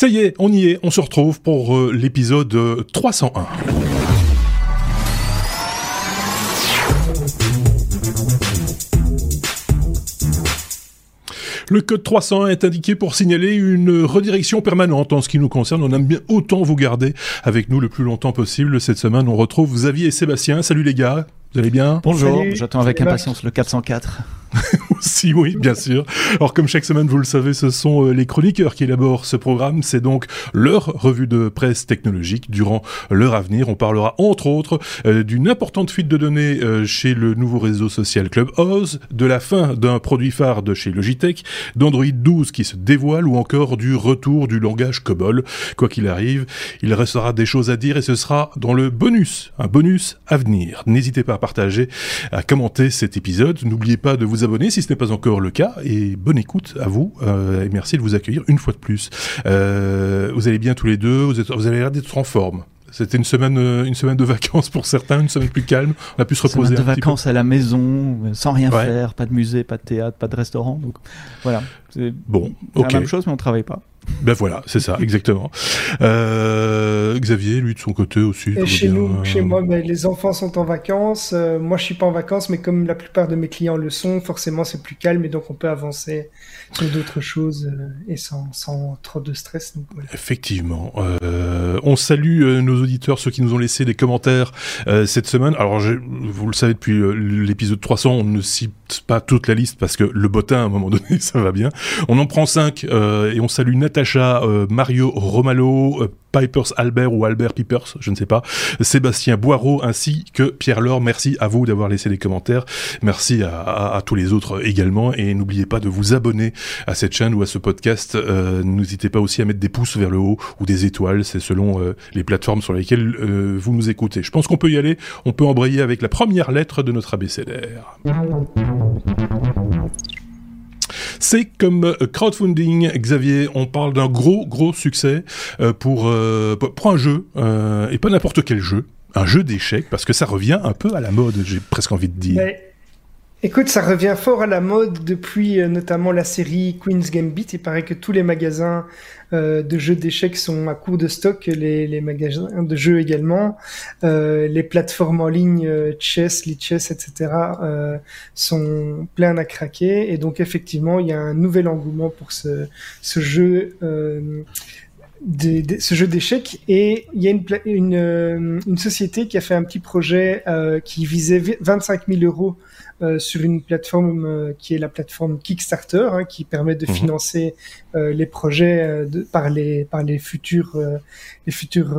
Ça y est, on y est, on se retrouve pour euh, l'épisode 301. Le code 301 est indiqué pour signaler une redirection permanente en ce qui nous concerne. On aime bien autant vous garder avec nous le plus longtemps possible. Cette semaine, on retrouve Xavier et Sébastien. Salut les gars, vous allez bien? Bonjour, j'attends avec impatience le 404. si oui, bien sûr. Alors comme chaque semaine, vous le savez, ce sont euh, les chroniqueurs qui élaborent ce programme. C'est donc leur revue de presse technologique durant leur avenir. On parlera entre autres euh, d'une importante fuite de données euh, chez le nouveau réseau social Clubhouse, de la fin d'un produit phare de chez Logitech, d'Android 12 qui se dévoile ou encore du retour du langage COBOL. Quoi qu'il arrive, il restera des choses à dire et ce sera dans le bonus, un bonus à venir. N'hésitez pas à partager, à commenter cet épisode. N'oubliez pas de vous abonner si ce n'est pas encore le cas. Et bonne écoute à vous. Euh, et merci de vous accueillir une fois de plus. Euh, vous allez bien tous les deux. Vous, êtes, vous avez l'air d'être en forme. C'était une semaine, euh, une semaine de vacances pour certains, une semaine plus calme. On a pu se reposer. Une semaine de vacances à la maison, sans rien faire, pas de musée, pas de théâtre, pas de restaurant. Donc voilà. Bon, ok. la même chose, mais on travaille pas. Ben voilà, c'est ça, exactement. Euh, Xavier, lui, de son côté aussi. Et chez nous, chez moi, ben, les enfants sont en vacances. Euh, moi, je suis pas en vacances, mais comme la plupart de mes clients le sont, forcément, c'est plus calme et donc on peut avancer sur d'autres choses euh, et sans, sans, trop de stress. Donc, voilà. Effectivement. Euh, on salue euh, nos auditeurs, ceux qui nous ont laissé des commentaires cette semaine. Alors, vous le savez, depuis l'épisode 300, on ne cite pas toute la liste parce que le bottin, à un moment donné, ça va bien. On en prend 5 et on salue Natacha, Mario Romalo, Pipers Albert ou Albert Pipers, je ne sais pas, Sébastien Boireau ainsi que Pierre Laure. Merci à vous d'avoir laissé des commentaires. Merci à, à, tous les autres également. Et n'oubliez pas de vous abonner à cette chaîne ou à ce podcast. Euh, N'hésitez pas aussi à mettre des pouces vers le haut ou des étoiles. C'est selon euh, les plateformes sur lesquelles euh, vous nous écoutez. Je pense qu'on peut y aller. On peut embrayer avec la première lettre de notre abécédaire. C'est comme crowdfunding, Xavier, on parle d'un gros, gros succès pour, pour un jeu, et pas n'importe quel jeu, un jeu d'échecs, parce que ça revient un peu à la mode, j'ai presque envie de dire. Écoute, ça revient fort à la mode depuis notamment la série Queen's Gambit. Il paraît que tous les magasins euh, de jeux d'échecs sont à court de stock, les, les magasins de jeux également, euh, les plateformes en ligne euh, Chess, Lichess, etc. Euh, sont pleines à craquer et donc effectivement il y a un nouvel engouement pour ce, ce jeu. Euh, ce jeu d'échecs et il y a une, une, une, société qui a fait un petit projet euh, qui visait 25 000 euros euh, sur une plateforme euh, qui est la plateforme Kickstarter, hein, qui permet de mhm. financer euh, les projets de, par les par les futurs les futurs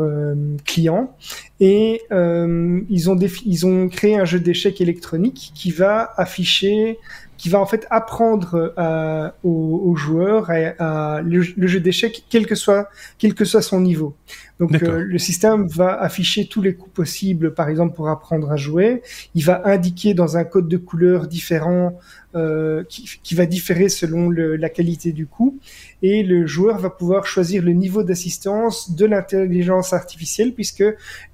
clients. Et ils ont ils ont créé un jeu d'échecs électronique qui va afficher qui va en fait apprendre à, aux, aux, joueurs à, le, le, jeu d'échecs quel que soit quel que soit son niveau. Donc euh, le système va afficher tous les coups possibles, par exemple pour apprendre à jouer. Il va indiquer dans un code de couleur différent euh, qui, qui, va différer selon le, la qualité du coup. Et le joueur va pouvoir choisir le niveau d'assistance de l'intelligence artificielle, puisque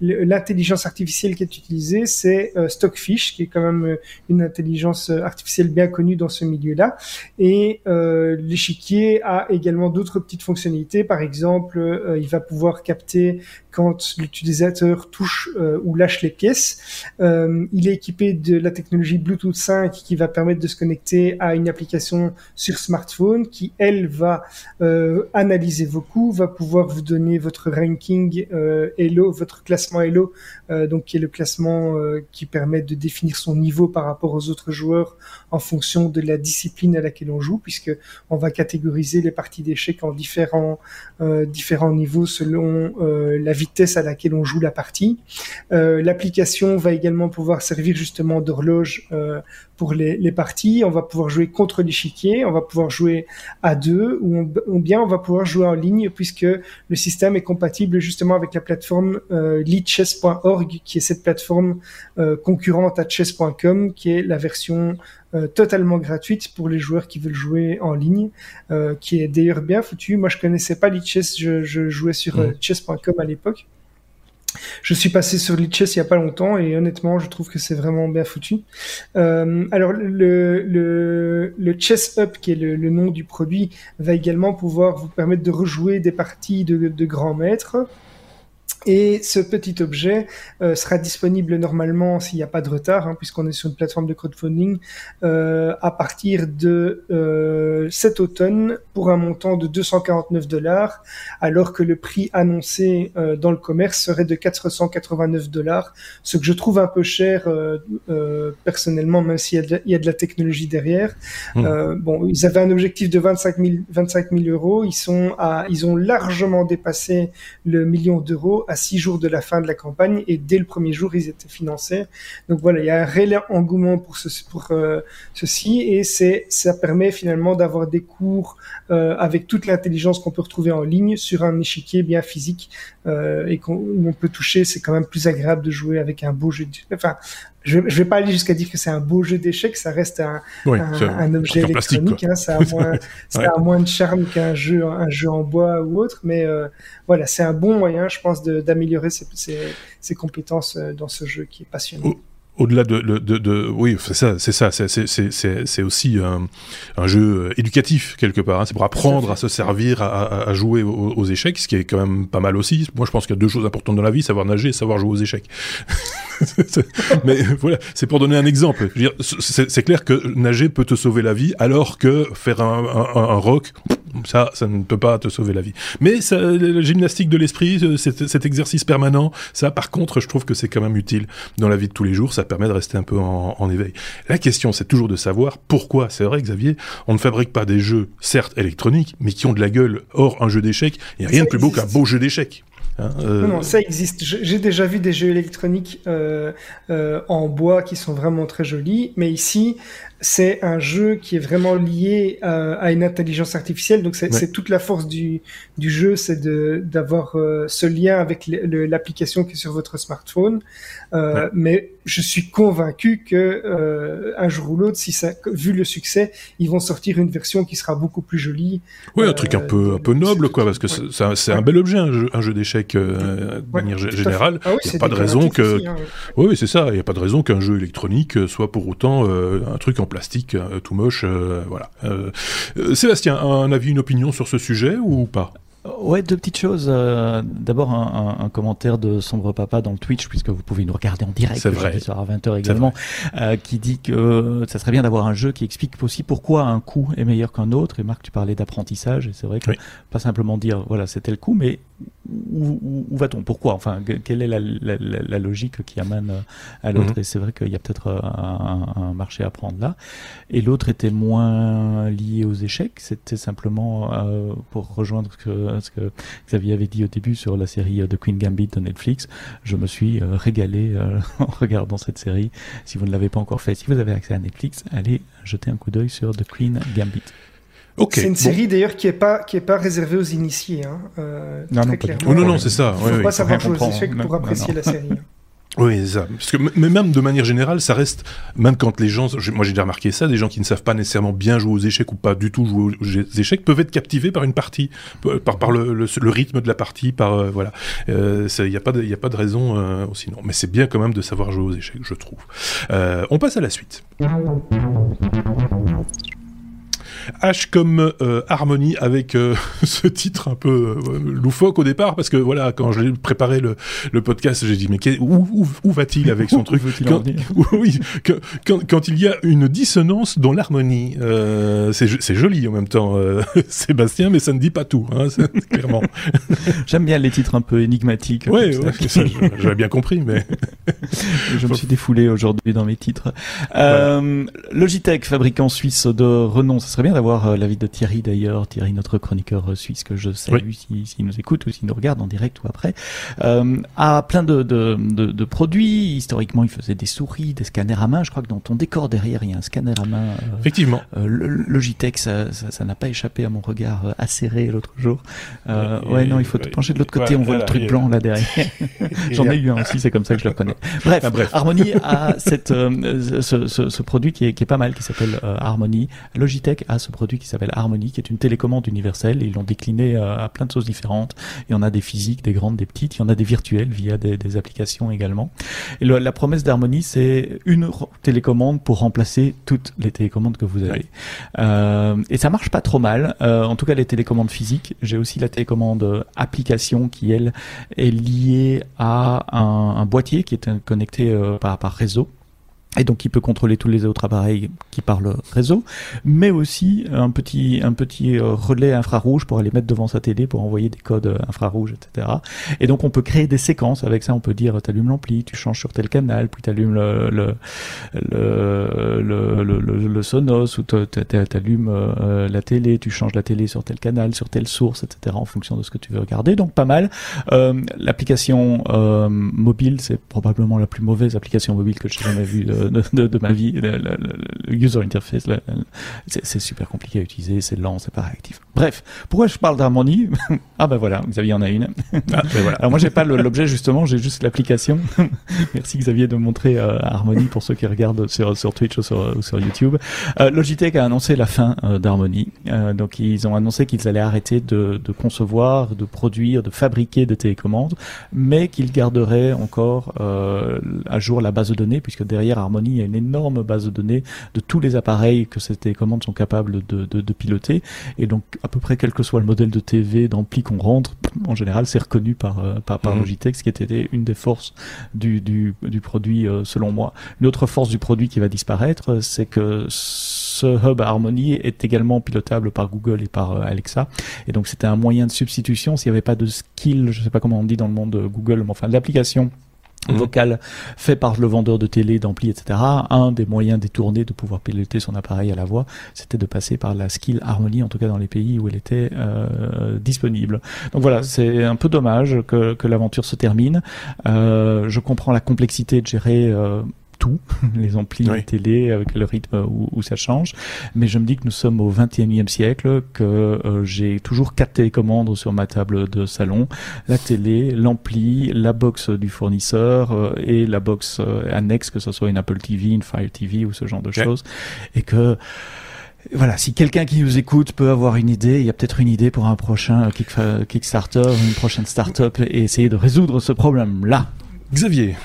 l'intelligence artificielle qui est utilisée, c'est euh, Stockfish, qui est quand même euh, une intelligence artificielle bien connue dans ce milieu-là. Et euh, l'échiquier a également d'autres petites fonctionnalités. Par exemple, euh, il va pouvoir capter quand l'utilisateur touche euh, ou lâche les pièces. Euh, il est équipé de la technologie Bluetooth 5 qui va permettre de se connecter à une application sur smartphone qui, elle, va euh, analyser vos coups, va pouvoir vous donner votre ranking Hello, votre classement Hello, donc qui est le classement qui permet de définir son niveau par rapport aux autres joueurs en fonction de la discipline à laquelle on joue, puisque on va catégoriser les parties d'échecs en différents différents niveaux selon la vitesse à laquelle on joue la partie. Euh, l'application va également pouvoir servir justement d'horloge euh, pour les, parties. On va pouvoir jouer contre l'échiquier, on va pouvoir jouer à deux, ou, ou, bien on va pouvoir jouer en ligne puisque le système est compatible justement avec la plateforme euh, leadchess.org, qui est cette plateforme euh, concurrente à chess.com, qui est la version euh, totalement gratuite pour les joueurs qui veulent jouer en ligne, euh, qui est d'ailleurs bien foutu. Moi, je connaissais pas leadchess, je, je jouais sur mmh. chess.com à l'époque. Je suis passé sur Lichess il y a pas longtemps et honnêtement, je trouve que c'est vraiment bien foutu. Euh, alors le, le, Chess Up, qui est le, le, nom du produit, va également pouvoir vous permettre de rejouer des parties de, de grands maîtres. Et ce petit objet euh, sera disponible normalement s'il n'y a pas de retard, hein, puisqu'on est sur une plateforme de crowdfunding, euh, à partir de euh, cet automne pour un montant de 249 dollars, alors que le prix annoncé euh, dans le commerce serait de 489 dollars, ce que je trouve un peu cher euh, euh, personnellement, même s'il y, y, a de la technologie derrière. Mmh. bon, ils avaient un objectif de 25 000, 25 000 euros, ils sont à, ils ont largement dépassé le million d'euros à six jours de la fin de la campagne et dès le premier jour ils étaient financés. Donc voilà, il y a un réel engouement pour, euh, ceci et c'est ça permet finalement d'avoir des cours euh, avec toute l'intelligence qu'on peut retrouver en ligne sur un échiquier bien physique et qu'on on peut toucher. C'est quand même plus agréable de jouer avec un beau jeu. De, enfin, je, je vais pas aller jusqu'à dire que c'est un beau jeu d'échecs, ça reste un, oui, un, un objet électronique, hein, ça a moins, ça a moins de charme qu'un jeu, un jeu en bois ou autre, mais euh, voilà, c'est un bon moyen, je pense, d'améliorer ses, ses, ses, compétences euh, dans ce jeu qui est passionnant. Oh au-delà de, de, de, de, oui, c'est ça, c'est ça, c'est aussi un, un, jeu éducatif quelque part. Hein. C'est pour apprendre à se servir, à, à jouer aux, aux, échecs, ce qui est quand même pas mal aussi. Moi, je pense qu'il y a deux choses importantes dans la vie savoir nager et savoir jouer aux échecs. Mais voilà, c'est pour donner un exemple. C'est clair que nager peut te sauver la vie, alors que faire un, un, un rock, ça, ça ne peut pas te sauver la vie. Mais ça, la gymnastique de l'esprit, euh, cet, cet, exercice permanent, ça, par contre, je trouve que c'est quand même utile dans la vie de tous les jours. Ça permet de rester un peu en, en éveil. La question, c'est toujours de savoir pourquoi. C'est vrai, Xavier, on ne fabrique pas des jeux, certes électroniques, mais qui ont de la gueule. Or, un jeu d'échecs, il n'y a rien de plus beau qu'un beau jeu d'échecs. Hein, euh... Non, non, ça existe. J'ai déjà vu des jeux électroniques euh, euh, en bois qui sont vraiment très jolis, mais ici, c'est un jeu qui est vraiment lié à, à une intelligence artificielle. Donc c'est ouais. toute la force du, du jeu, c'est d'avoir euh, ce lien avec l'application qui est sur votre smartphone. Euh, ouais. Mais je suis convaincu que euh, un jour ou l'autre, si ça, vu le succès, ils vont sortir une version qui sera beaucoup plus jolie. Oui, un truc un peu un peu noble, quoi, parce que ouais. c'est un bel objet, un jeu, d'échecs de manière générale. Ah, oui, il n'y a pas de raison que. Aussi, hein, oui, oui c'est ça. Il n'y a pas de raison qu'un jeu électronique soit pour autant un truc en plastique euh, tout moche, euh, voilà. Euh, Sébastien, un avis, une opinion sur ce sujet ou pas? Ouais, deux petites choses. D'abord, un, un, un, commentaire de Sombre Papa dans le Twitch, puisque vous pouvez nous regarder en direct vrai. soir à 20h également, qui dit que ça serait bien d'avoir un jeu qui explique aussi pourquoi un coup est meilleur qu'un autre. Et Marc, tu parlais d'apprentissage, et c'est vrai que oui. pas simplement dire, voilà, c'était le coup, mais où, où, où va-t-on? Pourquoi? Enfin, quelle est la, la, la, logique qui amène à l'autre? Mmh. Et c'est vrai qu'il y a peut-être un, un, marché à prendre là. Et l'autre était moins lié aux échecs, c'était simplement euh, pour rejoindre ce que ce que Xavier avait dit au début sur la série de Queen Gambit de Netflix. Je me suis euh, régalé euh, en regardant cette série. Si vous ne l'avez pas encore fait, si vous avez accès à Netflix, allez jeter un coup d'œil sur The Queen Gambit. Okay, c'est une bon. série d'ailleurs qui est pas qui est pas réservée aux initiés, hein, euh, non, très non, clairement. Oh, non, non, c'est ça. Il faut oui, pas oui. savoir jouer aux échecs pour apprécier la série. Hein. Oui, c'est ça. Parce que mais même de manière générale, ça reste, même quand les gens, moi j'ai déjà remarqué ça, des gens qui ne savent pas nécessairement bien jouer aux échecs ou pas du tout jouer aux échecs peuvent être captivés par une partie, par, par le, le, le rythme de la partie, par euh, voilà. Il euh, n'y a pas de, a pas de raison euh, sinon. Mais c'est bien quand même de savoir jouer aux échecs, je trouve. Euh, on passe à la suite. H comme euh, harmonie avec euh, ce titre un peu euh, loufoque au départ parce que voilà quand j'ai préparé le, le podcast j'ai dit mais où, où, où va-t-il avec son truc quand, oui que, quand, quand, il y a une dissonance dans l'harmonie c'est joli en même temps Sébastien mais ça ne dit pas tout hein, clairement. J'aime bien les titres un peu énigmatiques ouais, ouais j'avais bien compris mais je me suis défoulé aujourd'hui dans mes titres. Voilà. Logitech fabricant suisse de renom ça serait bien d'avoir euh, l'avis de Thierry d'ailleurs, Thierry notre chroniqueur euh, suisse que je salue oui. s'il si, nous écoute ou s'il nous regarde en direct ou après, euh, a plein de, de, de, de, produits. Historiquement, il faisait des souris, des scanners à main. Je crois que dans ton décor derrière, il y a un scanner à main. Euh, Effectivement. Euh, Logitech, ça n'a pas échappé à mon regard acéré l'autre jour. Ouais, non, il faut te pencher de l'autre côté. On voit le truc blanc là derrière. J'en ai eu un aussi, c'est comme ça que je le connais. Bref, ah, bref. Harmony a cette, ce, ce, ce, produit qui est, qui est pas mal, qui s'appelle Harmony. Logitech a ce ce produit qui s'appelle Harmony, qui est une télécommande universelle. Ils l'ont décliné à plein de choses différentes. Il y en a des physiques, des grandes, des petites. Il y en a des virtuelles via des, des applications également. Et la promesse d'Harmony, c'est une télécommande pour remplacer toutes les télécommandes que vous avez. Euh, et ça marche pas trop mal. Euh, en tout cas, les télécommandes physiques. J'ai aussi la télécommande application qui elle est liée à un, un boîtier qui est connecté euh, par, par réseau et donc il peut contrôler tous les autres appareils qui parlent réseau, mais aussi un petit un petit euh, relais infrarouge pour aller mettre devant sa télé pour envoyer des codes euh, infrarouges, etc. Et donc on peut créer des séquences avec ça. On peut dire t'allumes l'ampli, tu changes sur tel canal, puis t'allumes le le le, le, le, Sonos ou t'allumes euh, la télé, tu changes la télé sur tel canal, sur telle source, etc. En fonction de ce que tu veux regarder. Donc pas mal. L'application mobile, c'est probablement la plus mauvaise application mobile que j'ai jamais vue ma vie. Le, user interface, c'est super compliqué à utiliser, c'est lent, c'est pas réactif. Bref, pourquoi je parle d'harmonie Ah ben voilà, Xavier en a une. Ah, ben voilà. Alors moi j'ai pas l'objet justement, j'ai juste l'application. Merci Xavier de montrer euh, Harmony pour ceux qui regardent sur, sur Twitch ou sur, sur YouTube. Euh, Logitech a annoncé la fin euh, d'Harmony. Euh, donc ils ont annoncé qu'ils allaient arrêter de, de, concevoir, de produire, de fabriquer des télécommandes, mais qu'ils garderaient encore à jour la base de données puisque derrière Harmony il y a une énorme base de données de tous les appareils que ces télécommandes sont capables de, de, piloter. Et donc, à peu près quel que soit le modèle de TV, d'ampli qu'on rentre, en général, c'est reconnu par, euh, par, par mhm. Logitech, ce qui était une des forces du, du, du produit, euh, selon moi. Une autre force du produit qui va disparaître, c'est que ce hub Harmony est également pilotable par Google et par euh, Alexa. Et donc, c'était un moyen de substitution s'il n'y avait pas de skill, je ne sais pas comment on dit dans le monde de Google, mais enfin, l'application Mhm. vocal fait par le vendeur de télé, d'ampli, etc. Un des moyens détournés de pouvoir piloter son appareil à la voix, c'était de passer par la skill Harmony, en tout cas dans les pays où elle était euh, disponible. Donc voilà, c'est un peu dommage que, que l'aventure se termine. Euh, je comprends la complexité de gérer euh, tout, les amplis oui. télé avec le rythme où, ça change. Mais je me dis que nous sommes au 21e siècle, que euh, j'ai toujours quatre télécommandes sur ma table de salon, la télé, l'ampli, la box du fournisseur euh, et la box euh, annexe, que ce soit une Apple TV, une Fire TV ou ce genre de choses, et que voilà, si quelqu'un qui nous écoute peut avoir une idée, il y a peut-être une idée pour un prochain Kickstarter, une prochaine start-up et essayer de résoudre ce problème-là. Xavier,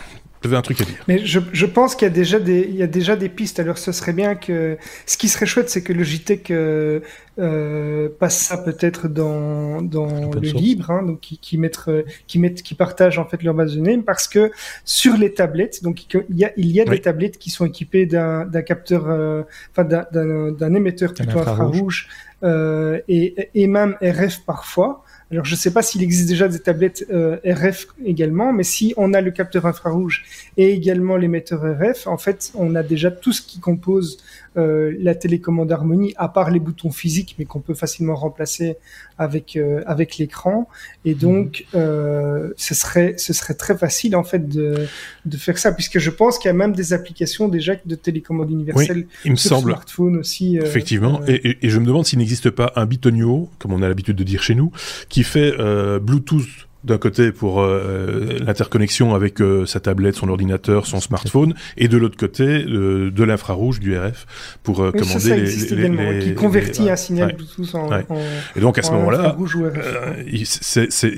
un truc à dire. Mais je, je pense qu'il y a déjà des il y a déjà des pistes. Alors ce serait bien que ce qui serait chouette, c'est que Logitech euh, euh, passe ça peut-être dans dans le libre, hein, donc qui qui mettent qui mettent qui partagent en fait leur base de données, parce que sur les tablettes, donc il y a il y a des tablettes qui sont équipées d'un d'un capteur, euh, enfin d'un d'un émetteur plutôt infrarouge, euh, et et même RF parfois. Alors je ne sais pas s'il existe déjà des tablettes euh, RF également, mais si on a le capteur infrarouge et également l'émetteur RF, en fait, on a déjà tout ce qui compose euh, la télécommande Harmony, à part les boutons physiques, mais qu'on peut facilement remplacer avec euh, avec l'écran. Et donc, mhm. euh, ce serait ce serait très facile en fait de de faire ça, puisque je pense qu'il y a même des applications déjà de télécommande universelle il me sur semble. smartphone aussi. Effectivement. Et, et, je me demande s'il n'existe pas un bitonio, comme on a l'habitude de dire chez nous, qui fait Bluetooth d'un côté pour euh, l'interconnexion avec euh, sa tablette, son ordinateur, son smartphone, et de l'autre côté euh, de l'infrarouge, du RF, pour commander les, les, les, qui convertit un signal Bluetooth en, en, Et donc à ce moment-là, il,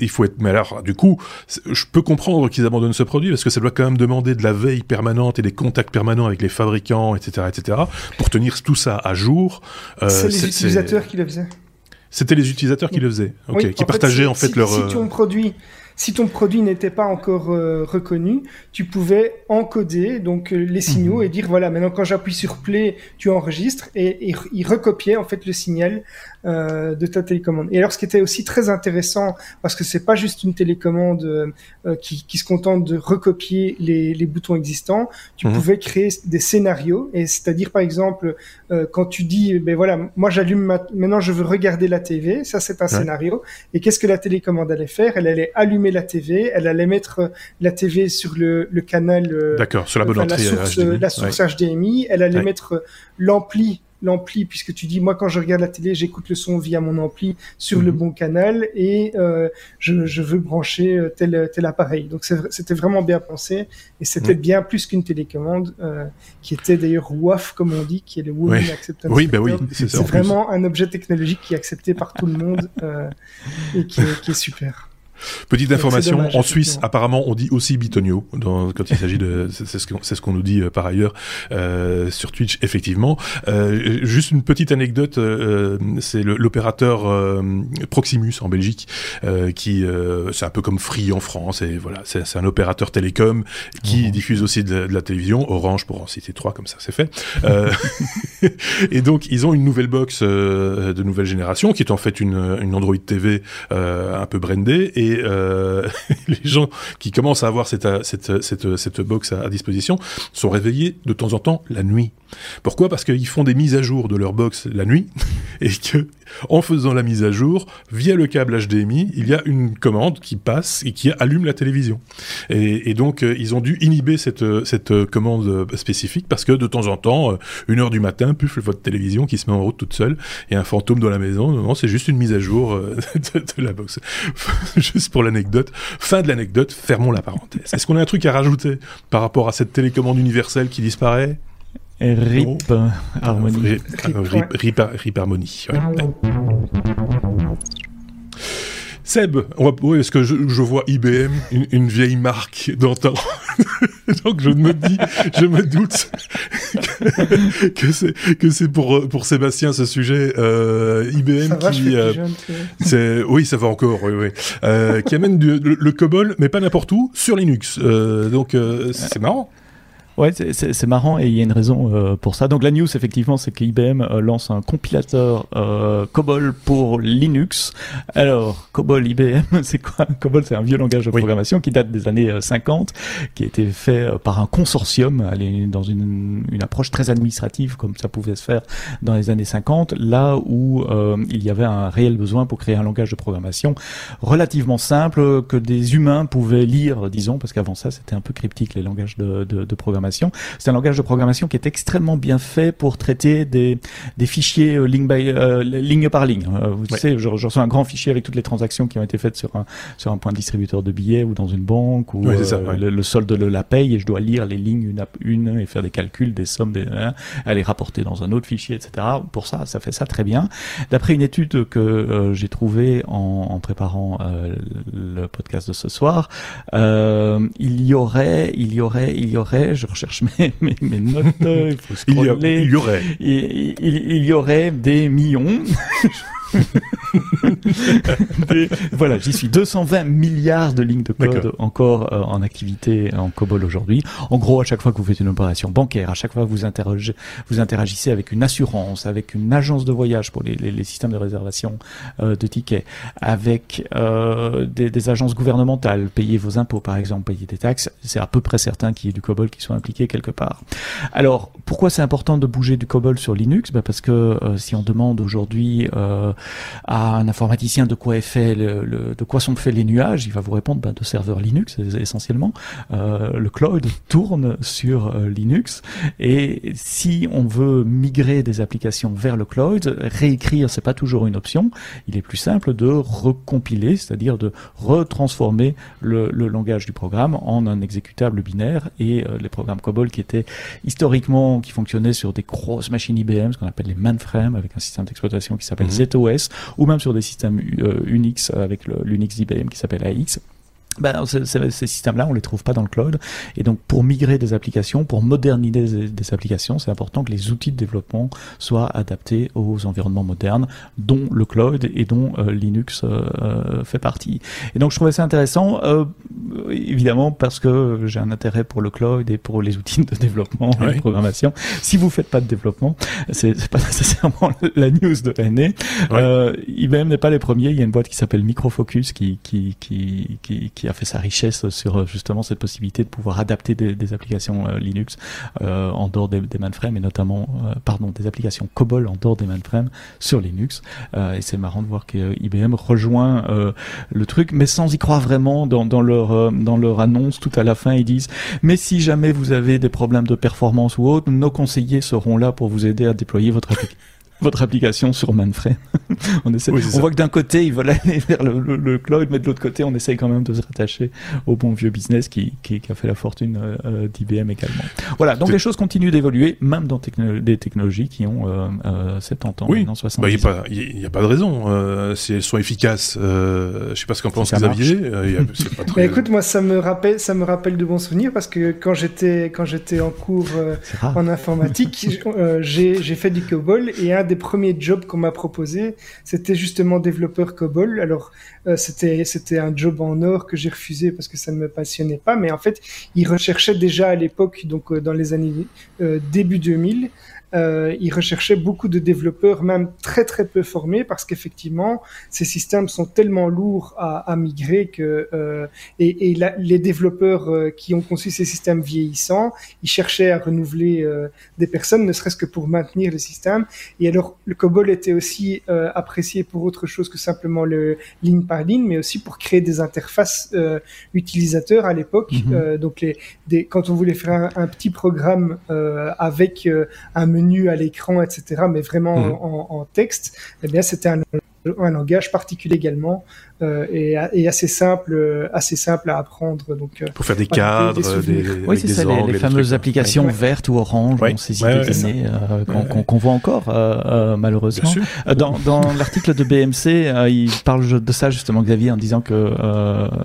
il faut être. Mais alors, du coup, je peux comprendre qu'ils abandonnent ce produit parce que ça doit quand même demander de la veille permanente et des contacts permanents avec les fabricants, etc., etc., pour tenir tout ça à jour. c'est les utilisateurs qui le faisaient. C'était les utilisateurs qui le faisaient, qui partageaient en fait leur. Si euh, ton produit, si ton produit n'était pas encore euh, reconnu, tu pouvais encoder donc euh, les signaux mhm. et dire voilà maintenant quand j'appuie sur play, tu enregistres et, et il recopiait en fait le signal euh, de ta télécommande. Et alors, ce qui était aussi très intéressant, parce que c'est pas juste une télécommande euh, euh, qui, qui, se contente de recopier les, les boutons existants, tu mhm. pouvais créer des scénarios. Et c'est-à-dire, par exemple, quand tu dis, ben voilà, moi j'allume maintenant, je veux regarder la TV. Ça, c'est un scénario. Et qu'est-ce que la télécommande allait faire? Elle allait allumer la TV, elle allait mettre la TV sur le, le canal. D'accord, sur la bonne entrée la source, HDMI. La source HDMI. Elle allait mettre l'ampli l'ampli, puisque tu dis, moi, quand je regarde la télé, j'écoute le son via mon ampli sur le mhm. bon canal et euh, je, je, veux brancher euh, tel, tel appareil. Donc c'était vraiment bien pensé et c'était mhm. bien plus qu'une télécommande euh, qui était d'ailleurs WAF, comme on dit, qui est le Women oui. Acceptance Oui, bah oui, c'est vraiment un objet technologique qui est accepté par tout le monde euh, et qui est, qui est super. Petite information, en Suisse, apparemment, on dit aussi bitonio dans, quand il s'agit de... C'est ce qu'on ce nous dit euh, par ailleurs euh, sur Twitch, effectivement. Euh, juste une petite anecdote, euh, c'est l'opérateur euh, Proximus en Belgique, euh, qui c'est un peu comme Free en France, et voilà, c'est un opérateur télécom qui diffuse aussi de, de, la télévision, Orange pour en citer trois, comme ça c'est fait. et donc, ils ont une nouvelle box de nouvelle génération, qui est en fait une, une Android TV un peu brandée, et et euh, les gens qui commencent à avoir cette, box à, disposition sont réveillés de temps en temps la nuit. Pourquoi? Parce qu'ils font des mises à jour de leur box la nuit et que en faisant la mise à jour via le câble HDMI, il y a une commande qui passe et qui allume la télévision. Et, donc euh, ils ont dû inhiber cette, cette commande spécifique parce que de temps en temps, euh, une heure du matin, puf, votre télévision qui se met en route toute seule et un fantôme dans la maison. Non, c'est juste une mise à jour euh, de, de la box. juste pour l'anecdote. Fin de l'anecdote, fermons la parenthèse. Est-ce qu'on a un truc à rajouter par rapport à cette télécommande universelle qui disparaît? RIP Harmonie. RIP, RIP, Harmonie. Seb, on va, oui, parce que je, je vois IBM, une, une vieille marque d'antan. Donc je me dis, je me doute que, que c'est que c'est pour pour Sébastien ce sujet euh, IBM ça qui euh, c'est oui ça va encore oui oui euh, qui amène du, le, le, COBOL mais pas n'importe où sur Linux. Euh, donc euh, c'est marrant. Ouais, c'est marrant et il y a une raison euh, pour ça. Donc la news, effectivement, c'est qu'IBM euh, lance un compilateur euh, COBOL pour Linux. Alors, COBOL IBM, c'est quoi? COBOL, c'est un vieux langage de programmation qui date des années 50, qui a été fait par un consortium, dans une, une, approche très administrative, comme ça pouvait se faire dans les années 50, là où il y avait un réel besoin pour créer un langage de programmation relativement simple que des humains pouvaient lire, disons, parce qu'avant ça, c'était un peu cryptique les langages de, de, de programmation c'est un langage de programmation qui est extrêmement bien fait pour traiter des, des fichiers euh, ligne, by, euh, ligne par ligne. Euh, vous savez, je, je, reçois un grand fichier avec toutes les transactions qui ont été faites sur un, sur un point de distributeur de billets ou dans une banque ou le, solde de la paye et je dois lire les lignes une à une et faire des calculs, des sommes, des, hein, aller rapporter dans un autre fichier, etc. Pour ça, ça fait ça très bien. D'après une étude que j'ai trouvée en, en préparant le podcast de ce soir, il y aurait, il y aurait, il y aurait, je recherche mes, mes, mes notes, il faut. Il y, aurait. Il, il, il y aurait des millions. voilà, j'y suis. 220 milliards de lignes de code encore euh, en activité en COBOL aujourd'hui. En gros, à chaque fois que vous faites une opération bancaire, à chaque fois que vous, vous interagissez avec une assurance, avec une agence de voyage pour les, les, les systèmes de réservation euh, de tickets, avec euh, des, des, agences gouvernementales, payer vos impôts par exemple, payer des taxes, c'est à peu près certain qu'il y ait du COBOL qui soit impliqué quelque part. Alors, pourquoi c'est important de bouger du COBOL sur Linux? Ben Parce que euh, si on demande aujourd'hui euh, à un informaticien de quoi est fait le, le, de quoi sont faits les nuages, il va vous répondre ben, de serveurs Linux essentiellement. Euh, le cloud tourne sur euh, Linux et si on veut migrer des applications vers le cloud, réécrire c'est pas toujours une option. Il est plus simple de recompiler, c'est-à-dire de retransformer le, le, langage du programme en un exécutable binaire et euh, les programmes COBOL qui étaient historiquement qui fonctionnaient sur des grosses machines IBM, ce qu'on appelle les mainframes avec un système d'exploitation qui s'appelle mmh. Ou même sur des systèmes euh, Unix avec l'Unix d'IBM qui s'appelle AX ben, ces systèmes-là, on les trouve pas dans le cloud. Et donc, pour migrer des applications, pour moderniser des, des applications, c'est important que les outils de développement soient adaptés aux environnements modernes, dont le cloud et dont euh, Linux euh, euh, fait partie. Et donc, je trouvais ça intéressant, euh, évidemment, parce que j'ai un intérêt pour le cloud et pour les outils de développement et de programmation. Si vous faites pas de développement, c'est pas nécessairement la news de l'année. Ouais. IBM n'est pas les premiers. Il y a une boîte qui s'appelle Microfocus qui, qui, qui, qui, qui a fait sa richesse sur justement cette possibilité de pouvoir adapter des, applications Linux en dehors des, des mainframes et notamment, pardon, des applications COBOL en dehors des mainframes sur Linux. et c'est marrant de voir que IBM rejoint le truc, mais sans y croire vraiment dans, dans leur dans leur annonce tout à la fin, ils disent mais si jamais vous avez des problèmes de performance ou autre, nos conseillers seront là pour vous aider à déployer votre application votre application sur Manfred. on essaie, on voit que d'un côté ils veulent aller vers le, cloud, mais de l'autre côté on essaye quand même de se rattacher au bon vieux business qui, qui, a fait la fortune euh, euh, d'IBM également. Voilà, donc les choses continuent d'évoluer, même dans des technologies qui ont euh, 70 euh, ans, oui. non 70 bah, Il n'y a, a, pas de raison. si elles sont efficaces, je sais pas ce qu'en pense Xavier. Bah, écoute, moi ça me rappelle, ça me rappelle de bons souvenirs parce que quand j'étais quand j'étais en cours en informatique, j'ai fait du COBOL et un des premiers jobs qu'on m'a proposé, c'était justement développeur COBOL. Alors, euh, c'était c'était un job en or que j'ai refusé parce que ça ne me passionnait pas. Mais en fait, ils recherchaient déjà à l'époque, donc euh, dans les années euh, début 2000, euh, ils recherchaient beaucoup de développeurs, même très très peu formés, parce qu'effectivement, ces systèmes sont tellement lourds à, à migrer que euh, et, et les développeurs euh, qui ont conçu ces systèmes vieillissants, ils cherchaient à renouveler euh, des personnes, ne serait-ce que pour maintenir le système. Et alors, le COBOL était aussi euh, apprécié pour autre chose que simplement le ligne par ligne, mais aussi pour créer des interfaces utilisateurs à l'époque. Mhm. donc, les, des, quand on voulait faire un, un petit programme avec un menu à l'écran, etc., mais vraiment mhm. en, en, texte, eh bien, c'était un, un langage particulier également et, et, assez simple, euh, assez simple à apprendre. Donc euh, pour faire des cadres, des, des, oui c'est ça, les, fameuses applications vertes ou oranges, on saisit des données qu'on voit encore malheureusement. Dans, dans l'article de BMC, il parle de ça justement Xavier en disant que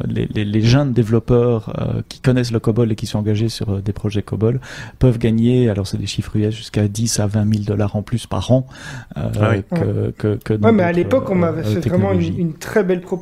les, les, les, jeunes développeurs qui connaissent le COBOL et qui sont engagés sur des projets COBOL peuvent gagner, alors c'est des chiffres US, jusqu'à 10 à 20 000 dollars en plus par an. Ah que, que, que ouais, mais à l'époque on m'avait fait vraiment une, une très belle proposition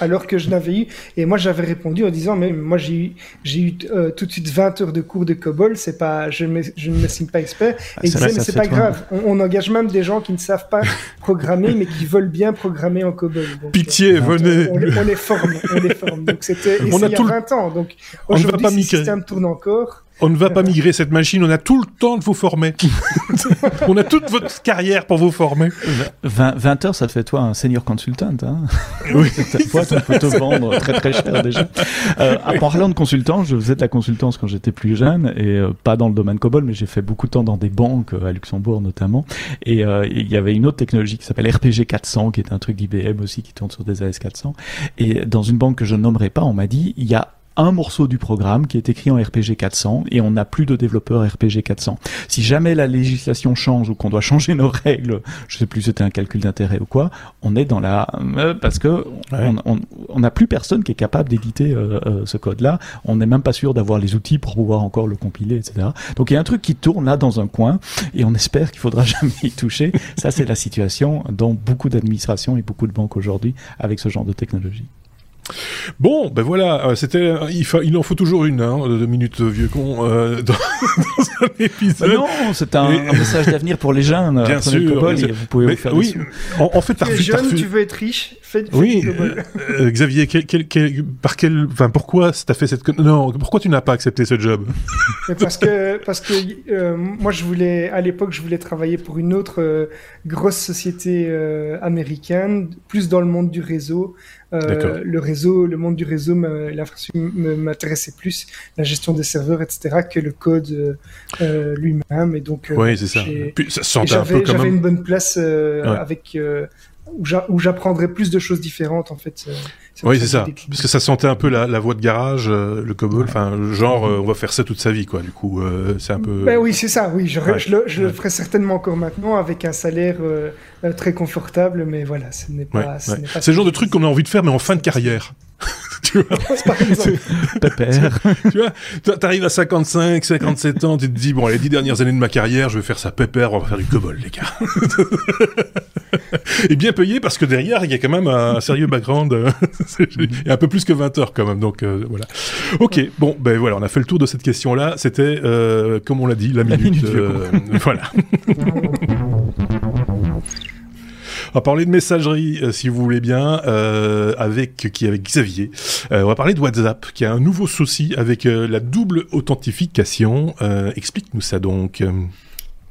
alors que je n'avais eu. Et moi, j'avais répondu en disant, mais moi, j'ai eu, j'ai eu euh, tout de suite 20 heures de cours de COBOL, c'est pas, je, je ne me signe pas expert. Ah, et il disait, mais c'est pas grave. On, engage même des gens qui ne savent pas programmer, mais qui veulent bien programmer en COBOL. Pitié, euh, venez. On, les forme, on les forme. Donc c'était, il y a 20 ans. Donc aujourd'hui, le système tourne encore. On ne va pas migrer cette machine, on a tout le temps de vous former. on a toute votre carrière pour vous former. 20, 20 heures, ça te fait toi un senior consultant. Hein oui. Toi, on peut te vendre très très cher déjà. Euh, en parlant de consultant, je faisais de la consultance quand j'étais plus jeune et euh, pas dans le domaine COBOL, mais j'ai fait beaucoup de temps dans des banques, euh, à Luxembourg notamment. Et euh, il y avait une autre technologie qui s'appelle RPG 400, qui est un truc d'IBM aussi qui tourne sur des AS 400. Et dans une banque que je nommerai pas, on m'a dit, il y a un morceau du programme qui est écrit en RPG 400 et on n'a plus de développeurs RPG 400. Si jamais la législation change ou qu'on doit changer nos règles, je sais plus si c'était un calcul d'intérêt ou quoi, on est dans la euh, parce que on n'a plus personne qui est capable d'éditer euh, euh, ce code-là. On n'est même pas sûr d'avoir les outils pour pouvoir encore le compiler, etc. Donc il y a un truc qui tourne là dans un coin et on espère qu'il faudra jamais y toucher. Ça c'est la situation dans beaucoup d'administrations et beaucoup de banques aujourd'hui avec ce genre de technologie. Bon, ben voilà, euh, c'était, euh, il, il, en faut toujours une, hein, de minutes vieux con euh, dans, dans, un épisode. Bah non, c'est un, un, message d'avenir pour les jeunes. Bien sûr. vous pouvez vous faire oui, en, en, fait, tu es jeune, tu veux être riche, fais, fais oui, euh, Xavier, quel, quel, quel, par quel, enfin, pourquoi t'as fait cette, non, pourquoi tu n'as pas accepté ce job? Parce que, parce que euh, moi, je voulais, à l'époque, je voulais travailler pour une autre euh, grosse société américaine, plus dans le monde du réseau. Euh, le réseau, le monde du réseau m'intéressait plus, la gestion des serveurs, etc., que le code euh, lui-même. Et donc, euh, oui, c'est ça. ça J'avais une bonne place avec où j'apprendrais plus de choses différentes en fait. Oui, c'est ça. Parce que ça sentait un peu la, la voie de garage, euh, le COBOL. Enfin, genre, euh, on va faire ça toute sa vie, quoi. Du coup, euh, c'est un peu. Ben oui, c'est ça. Oui, je, je, le, je le, ferai certainement encore maintenant avec un salaire très confortable, mais voilà, ce n'est pas. C'est le genre de truc qu'on a envie de faire, mais en fin de carrière. tu vois Pépère. tu vois, t'arrives à 55, 57 ans, tu te dis, bon, les dix dernières années de ma carrière, je vais faire ça pépère, on va faire du COBOL, les gars. Et bien payé parce que derrière, il y a quand même un sérieux background. il y a un peu plus que 20 heures quand même, donc euh, voilà. Ok, bon, ben voilà, on a fait le tour de cette question-là. C'était, euh, comme on l'a dit, la minute. La minute euh, voilà. On va parler de messagerie, si vous voulez bien, avec qui avec Xavier. on va parler de WhatsApp, qui a un nouveau souci avec la double authentification. Explique-nous ça donc.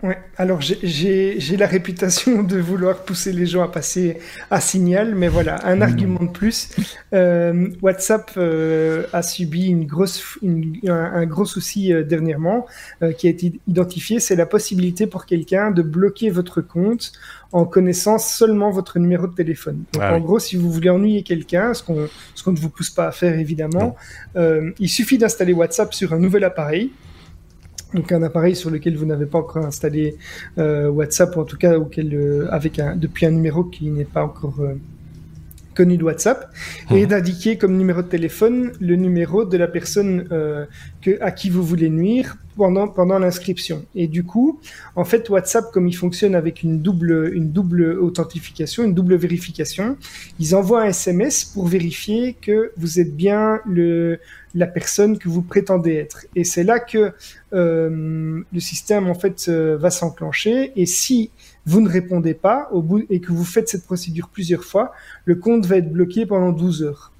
Ouais, alors j'ai la réputation de vouloir pousser les gens à passer à Signal, mais voilà, un mmh. argument de plus. Euh, WhatsApp euh, a subi une grosse, un, gros souci euh, dernièrement euh, qui a été identifié, c'est la possibilité pour quelqu'un de bloquer votre compte en connaissant seulement votre numéro de téléphone. Donc, ah en gros, si vous voulez ennuyer quelqu'un, ce qu'on ce qu'on ne vous pousse pas à faire évidemment, euh, il suffit d'installer WhatsApp sur un nouvel appareil donc un appareil sur lequel vous n'avez pas encore installé euh, WhatsApp ou en tout cas euh, avec un depuis un numéro qui n'est pas encore euh, connu de WhatsApp et mhm. d'indiquer comme numéro de téléphone le numéro de la personne que, à qui vous voulez nuire pendant, pendant l'inscription. Et du coup, en fait, WhatsApp, comme il fonctionne avec une double, une double authentification, une double vérification, ils envoient un SMS pour vérifier que vous êtes bien le, la personne que vous prétendez être. Et c'est là que euh, le système en fait euh, va s'enclencher. Et si vous ne répondez pas au bout et que vous faites cette procédure plusieurs fois, le compte va être bloqué pendant 12 heures.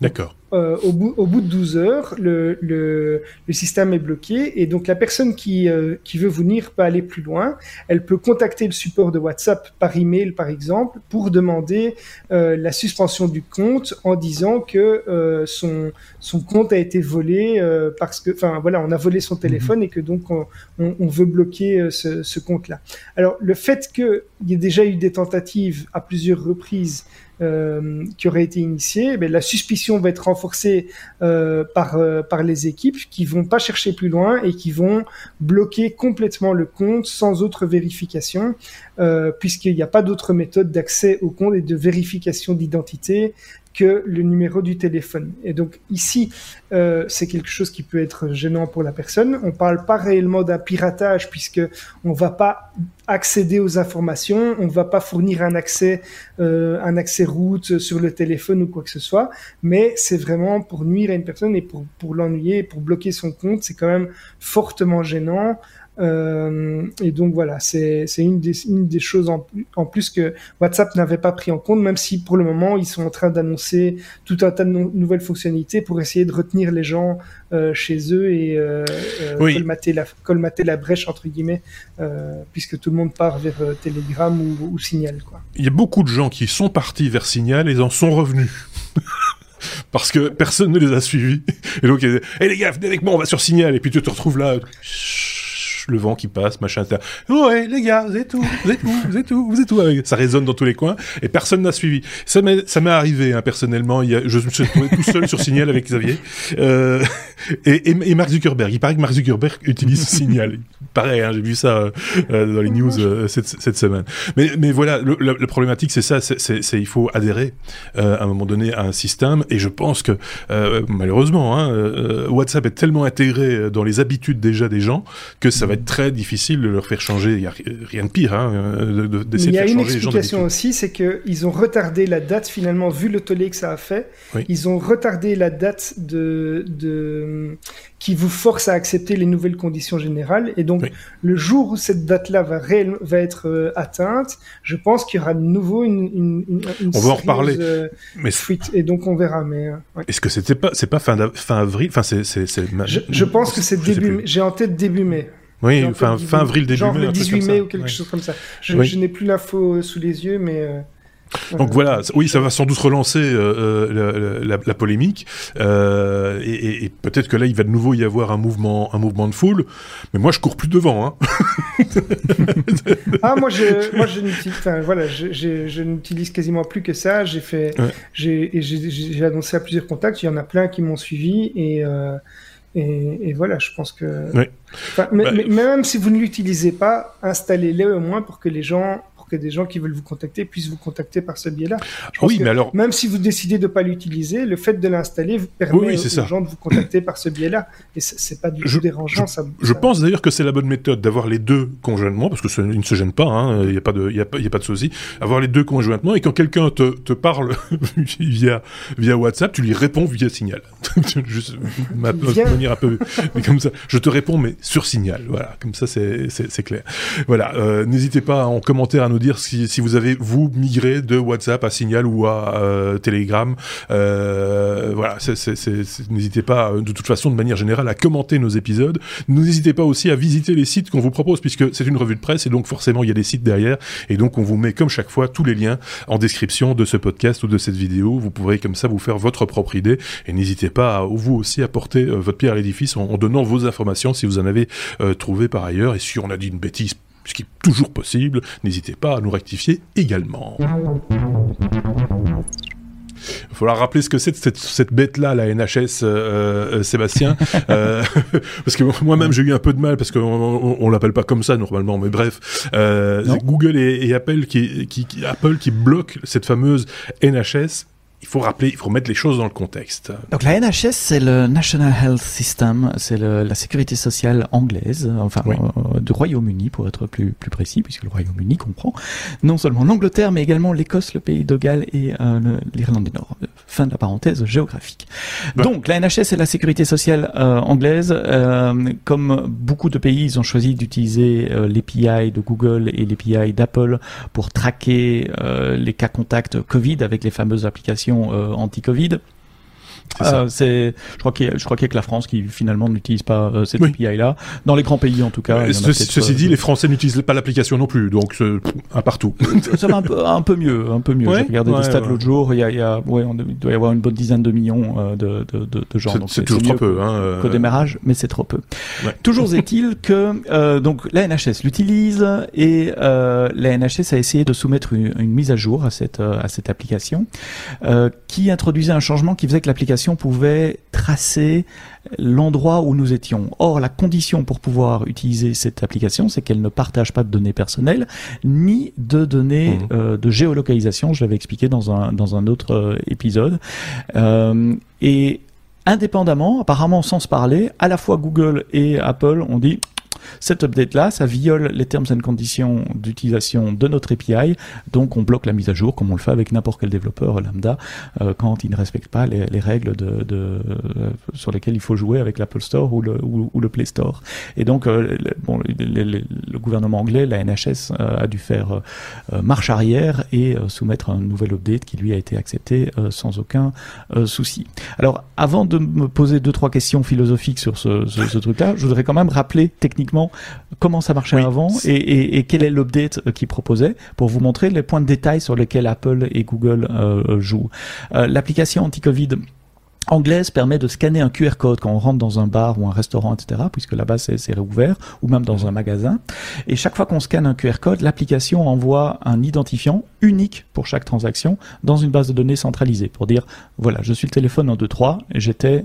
D'accord. Euh, au, bout, au bout de 12 heures, le, le, le, système est bloqué et donc la personne qui, euh, qui veut venir peut aller plus loin. Elle peut contacter le support de WhatsApp par email, par exemple, pour demander euh, la suspension du compte en disant que euh, son, son compte a été volé parce que, enfin voilà, on a volé son téléphone et que donc on, on, on veut bloquer ce, ce compte-là. Alors le fait qu'il y ait déjà eu des tentatives à plusieurs reprises qui auraient été initiées, ben, la suspicion va être renforcée euh, par, euh, par les équipes qui vont pas chercher plus loin et qui vont bloquer complètement le compte sans autre vérification, euh, puisqu'il n'y a pas d'autre méthode d'accès au compte et de vérification d'identité que le numéro du téléphone. Et donc ici, euh, c'est quelque chose qui peut être gênant pour la personne. On parle pas réellement d'un piratage puisque on va pas accéder aux informations, on va pas fournir un accès, euh, un accès route sur le téléphone ou quoi que ce soit, mais c'est vraiment pour nuire à une personne et pour, pour l'ennuyer, pour bloquer son compte, c'est quand même fortement gênant. Euh, et donc voilà, c'est une des, une des choses en, en plus que WhatsApp n'avait pas pris en compte, même si pour le moment ils sont en train d'annoncer tout un tas de nouvelles fonctionnalités pour essayer de retenir les gens euh, chez eux et euh, colmater, la, colmater la brèche entre guillemets, puisque tout le monde part vers Telegram ou, ou, Signal. Quoi. Il y a beaucoup de gens qui sont partis vers Signal et en sont revenus. parce que personne ne les a suivis. Et donc, hé hey, les gars, venez avec moi, on va sur Signal. Et puis tu te retrouves là le vent qui passe, machin, etc. Ouais, les gars, vous êtes où? Vous êtes où? Vous êtes où? Vous êtes où Ça résonne dans tous les coins et personne n'a suivi. Ça m'est, arrivé hein, personnellement. Je me suis retrouvé tout seul sur Signal avec Xavier euh, et, et, Mark Zuckerberg. Il paraît que Mark Zuckerberg utilise Signal. Pareil, hein, j'ai vu ça euh, dans les news euh, cette, semaine. Mais, mais voilà, le, le problématique, c'est ça. C'est, il faut adhérer à un moment donné à un système. Et je pense que malheureusement, hein, WhatsApp est tellement intégré dans les habitudes déjà des gens que ça va être très difficile de leur faire changer. Il n'y a rien de pire hein, d'essayer de, faire changer les gens. Il y a une explication aussi, c'est qu'ils ont retardé la date finalement, vu le tollé que ça a fait. Oui. Ils ont retardé la date de, de qui vous force à accepter les nouvelles conditions générales. Et donc, oui. le jour où cette date-là va, va être euh, atteinte, je pense qu'il y aura de nouveau une, une, une On va en reparler. Euh, mais fuite. Et donc, on verra. Mais euh, ouais. est-ce que c'était pas, c'est pas fin, fin avril? Enfin, c'est, c'est, je, je pense que c'est début. J'ai en tête début mai. Oui, fin avril, début genre mai. le 18 mai ou quelque ouais. chose comme ça. Je, oui. je n'ai plus l'info sous les yeux, mais. Euh... Donc voilà, oui, ça va sans doute relancer euh, la, la, la, polémique, euh, et, et peut-être que là, il va de nouveau y avoir un mouvement, un mouvement de foule. Mais moi, je cours plus devant. Hein. ah, moi, je, moi, je n'utilise, enfin, voilà, je, je, je n'utilise quasiment plus que ça. J'ai fait, ouais. j'ai annoncé à plusieurs contacts. Il y en a plein qui m'ont suivi et. Euh, et, et, voilà, je pense que. Oui. Enfin, bah, mais, même si vous ne l'utilisez pas, installez-le au moins pour que les gens que des gens qui veulent vous contacter puissent vous contacter par ce biais-là. Oui, mais alors même si vous décidez de pas l'utiliser, le fait de l'installer vous permet oui, aux, gens de vous contacter par ce biais-là, et c'est pas du tout je, dérangeant. Je, ça, je ça... pense d'ailleurs que c'est la bonne méthode d'avoir les deux conjointement, parce que ça, ils ne se gênent pas, hein, il n'y a pas de, y a, y a pas de souci, avoir les deux conjointement, et quand quelqu'un te, te parle via via WhatsApp, tu lui réponds via Signal. Juste ma manière un peu comme ça. Je te réponds, mais sur signal. Voilà, comme ça c'est clair. Voilà, euh, n'hésitez pas en commentaire à nous dire si, vous avez vous migré de WhatsApp à Signal ou à euh, Telegram. Euh, voilà, n'hésitez pas de toute façon de manière générale à commenter nos épisodes. N'hésitez pas aussi à visiter les sites qu'on vous propose puisque c'est une revue de presse et donc forcément il y a des sites derrière et donc on vous met comme chaque fois tous les liens en description de ce podcast ou de cette vidéo. Vous pourrez comme ça vous faire votre propre idée et n'hésitez pas à vous aussi à porter euh, votre pierre à l'édifice en, donnant vos informations si vous en avez euh, trouvé par ailleurs et si on a dit une bêtise ce qui est toujours possible, n'hésitez pas à nous rectifier également. Il va falloir rappeler ce que c'est cette, cette bête-là, la NHS, euh, Sébastien. parce que moi-même, j'ai eu un peu de mal, parce qu'on on, l'appelle pas comme ça normalement, mais bref. Google et, Apple, qui, qui, Apple qui bloquent cette fameuse NHS il faut rappeler, il faut mettre les choses dans le contexte. Donc la NHS, c'est le National Health System, c'est la sécurité sociale anglaise, enfin euh, du Royaume-Uni pour être plus plus précis, puisque le Royaume-Uni comprend non seulement l'Angleterre, mais également l'Écosse, le Pays de Galles et euh, l'Irlande du Nord. Fin de la parenthèse géographique. Donc la NHS, c'est la sécurité sociale euh, anglaise. comme beaucoup de pays, ils ont choisi d'utiliser l'API de Google et l'API d'Apple pour traquer les cas contacts Covid avec les fameuses applications euh, anti-Covid. Euh, c'est, je crois qu'il y a, je crois qu'il y a que la France qui finalement n'utilise pas euh, cette API là. Dans les grands pays en tout cas. ceci dit, les Français n'utilisent pas l'application non plus, donc un partout. ça va un peu, un peu mieux, un peu mieux. J'ai regardé des stats l'autre jour. Il y a, il y a, ouais, on, il doit y avoir une bonne dizaine de millions de, de, de, de gens. C'est toujours trop peu. Hein, Qu'au démarrage, mais c'est trop peu. Toujours est-il que donc la NHS l'utilise et la NHS a essayé de soumettre une, une, mise à jour à cette à cette application qui introduisait un changement qui faisait que l'application pouvait tracer l'endroit où nous étions. Or, la condition pour pouvoir utiliser cette application, c'est qu'elle ne partage pas de données personnelles, ni de données mmh. euh, de géolocalisation. Je l'avais expliqué dans un, dans un autre euh, épisode. Euh, et indépendamment, apparemment sans se parler, à la fois Google et Apple ont dit cette update-là, ça viole les termes et conditions d'utilisation de notre API, donc on bloque la mise à jour comme on le fait avec n'importe quel développeur lambda euh, quand il ne respecte pas les, règles euh, sur lesquelles il faut jouer avec l'Apple Store ou le, Play Store. Et donc, euh, le, gouvernement anglais, la NHS, a dû faire marche arrière et soumettre un nouvel update qui lui a été accepté sans aucun souci. Alors, avant de me poser deux trois questions philosophiques sur ce, ce, ce truc-là, je voudrais quand même rappeler techniquement comment ça marchait avant et, quel est l'update euh, qu'ils proposaient pour vous montrer les points de détail sur lesquels Apple et Google euh, jouent. Euh, l'application anti-Covid anglaise permet de scanner un QR code quand on rentre dans un bar ou un restaurant, etc., puisque là-bas c'est réouvert, ou même dans un magasin. Et chaque fois qu'on scanne un QR code, l'application envoie un identifiant unique pour chaque transaction dans une base de données centralisée pour dire, voilà, je suis le téléphone 123, j'étais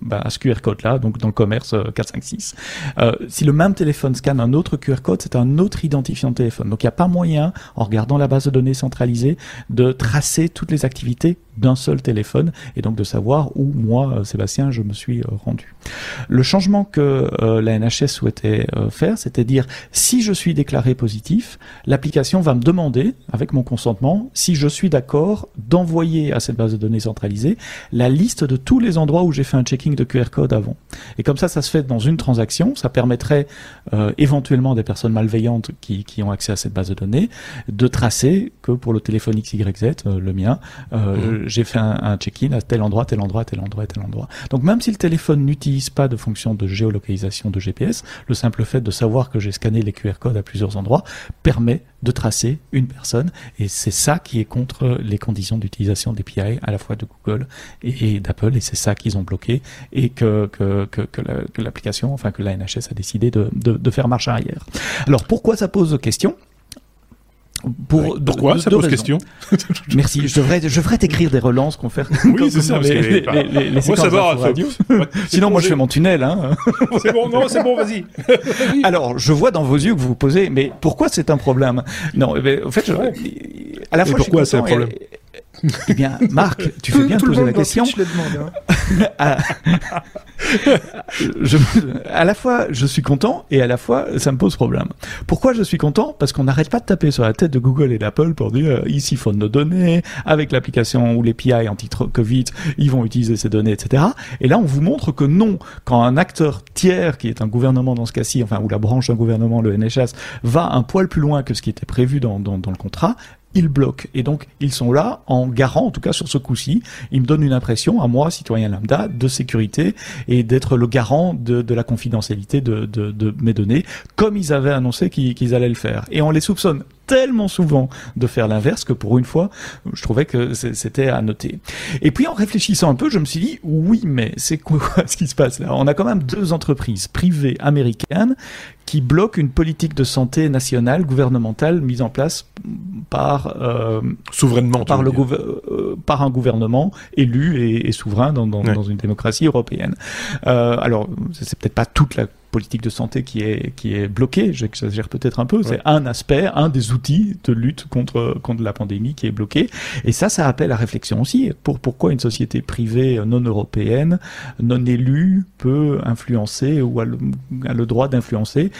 bah, à ce QR code là, donc dans le commerce 456. Euh, euh, si le même téléphone scanne un autre QR code, c'est un autre identifiant de téléphone. Donc il n'y a pas moyen, en regardant la base de données centralisée, de tracer toutes les activités d'un seul téléphone et donc de savoir où moi, euh, Sébastien, je me suis rendu. Le changement que la NHS souhaitait faire, c'était dire si je suis déclaré positif, l'application va me demander, avec mon consentement, si je suis d'accord d'envoyer à cette base de données centralisée la liste de tous les endroits où j'ai fait un check de QR code avant. Et comme ça, ça se fait dans une transaction. Ça permettrait euh, éventuellement des personnes malveillantes qui, qui, ont accès à cette base de données de tracer que pour le téléphone XYZ, euh, le mien, euh, mmh. J'ai fait un, check-in à tel endroit, tel endroit, tel endroit, tel endroit. Donc même si le téléphone n'utilise pas de fonction de géolocalisation de GPS, le simple fait de savoir que j'ai scanné les QR codes à plusieurs endroits permet de tracer une personne. Et c'est ça qui est contre les conditions d'utilisation des d'API à la fois de Google et, d'Apple. Et c'est ça qu'ils ont bloqué et que, l'application, enfin que la NHS a décidé de, de, faire marche arrière. Alors pourquoi ça pose question? Pour pourquoi ça pose question Merci. Je devrais, je devrais t'écrire des relances qu'on fait. Oui, c'est ça. Les, les, les, les savoir, radio. Sinon, moi, je fais mon tunnel. Hein. c'est bon, non, c'est bon, vas-y. Alors, je vois dans vos yeux que vous vous posez, mais pourquoi c'est un problème? Non, mais, en fait, je, à la fois, pourquoi c'est un problème? Eh bien, Marc, tu fais bien de poser la question. Le demande, hein. à, je, à la fois, je suis content et à la fois, ça me pose problème. Pourquoi je suis content? Parce qu'on n'arrête pas de taper sur la tête de Google et d'Apple pour dire euh, ici faut nos données, avec l'application ou l'API anti-Covid, ils vont utiliser ces données, etc. Et là, on vous montre que non, quand un acteur tiers, qui est un gouvernement dans ce cas-ci, enfin, ou la branche d'un gouvernement, le NHS, va un poil plus loin que ce qui était prévu dans, dans, dans le contrat, ils bloquent. Et donc, ils sont là en garant, en tout cas sur ce coup-ci, ils me donnent une impression, à moi, citoyen lambda, de sécurité et d'être le garant de, la confidentialité de, de, de, mes données, comme ils avaient annoncé qu'ils allaient le faire. Et on les soupçonne tellement souvent de faire l'inverse que pour une fois, je trouvais que c'était à noter. Et puis en réfléchissant un peu, je me suis dit, oui, mais c'est quoi ce qui se passe là? On a quand même deux entreprises privées américaines qui bloquent une politique de santé nationale, gouvernementale, mise en place par euh, souverainement par le euh, par un gouvernement élu et, et souverain dans, dans, dans, une démocratie européenne. Euh, alors c'est peut-être pas toute la politique de santé qui est, qui est bloquée, j'exagère peut-être un peu, c'est un aspect, un des outils de lutte contre, contre la pandémie qui est bloqué. Et ça, ça appelle à réflexion aussi. Pour, pourquoi une société privée non européenne, non élue, peut influencer ou a le, a le droit d'influencer?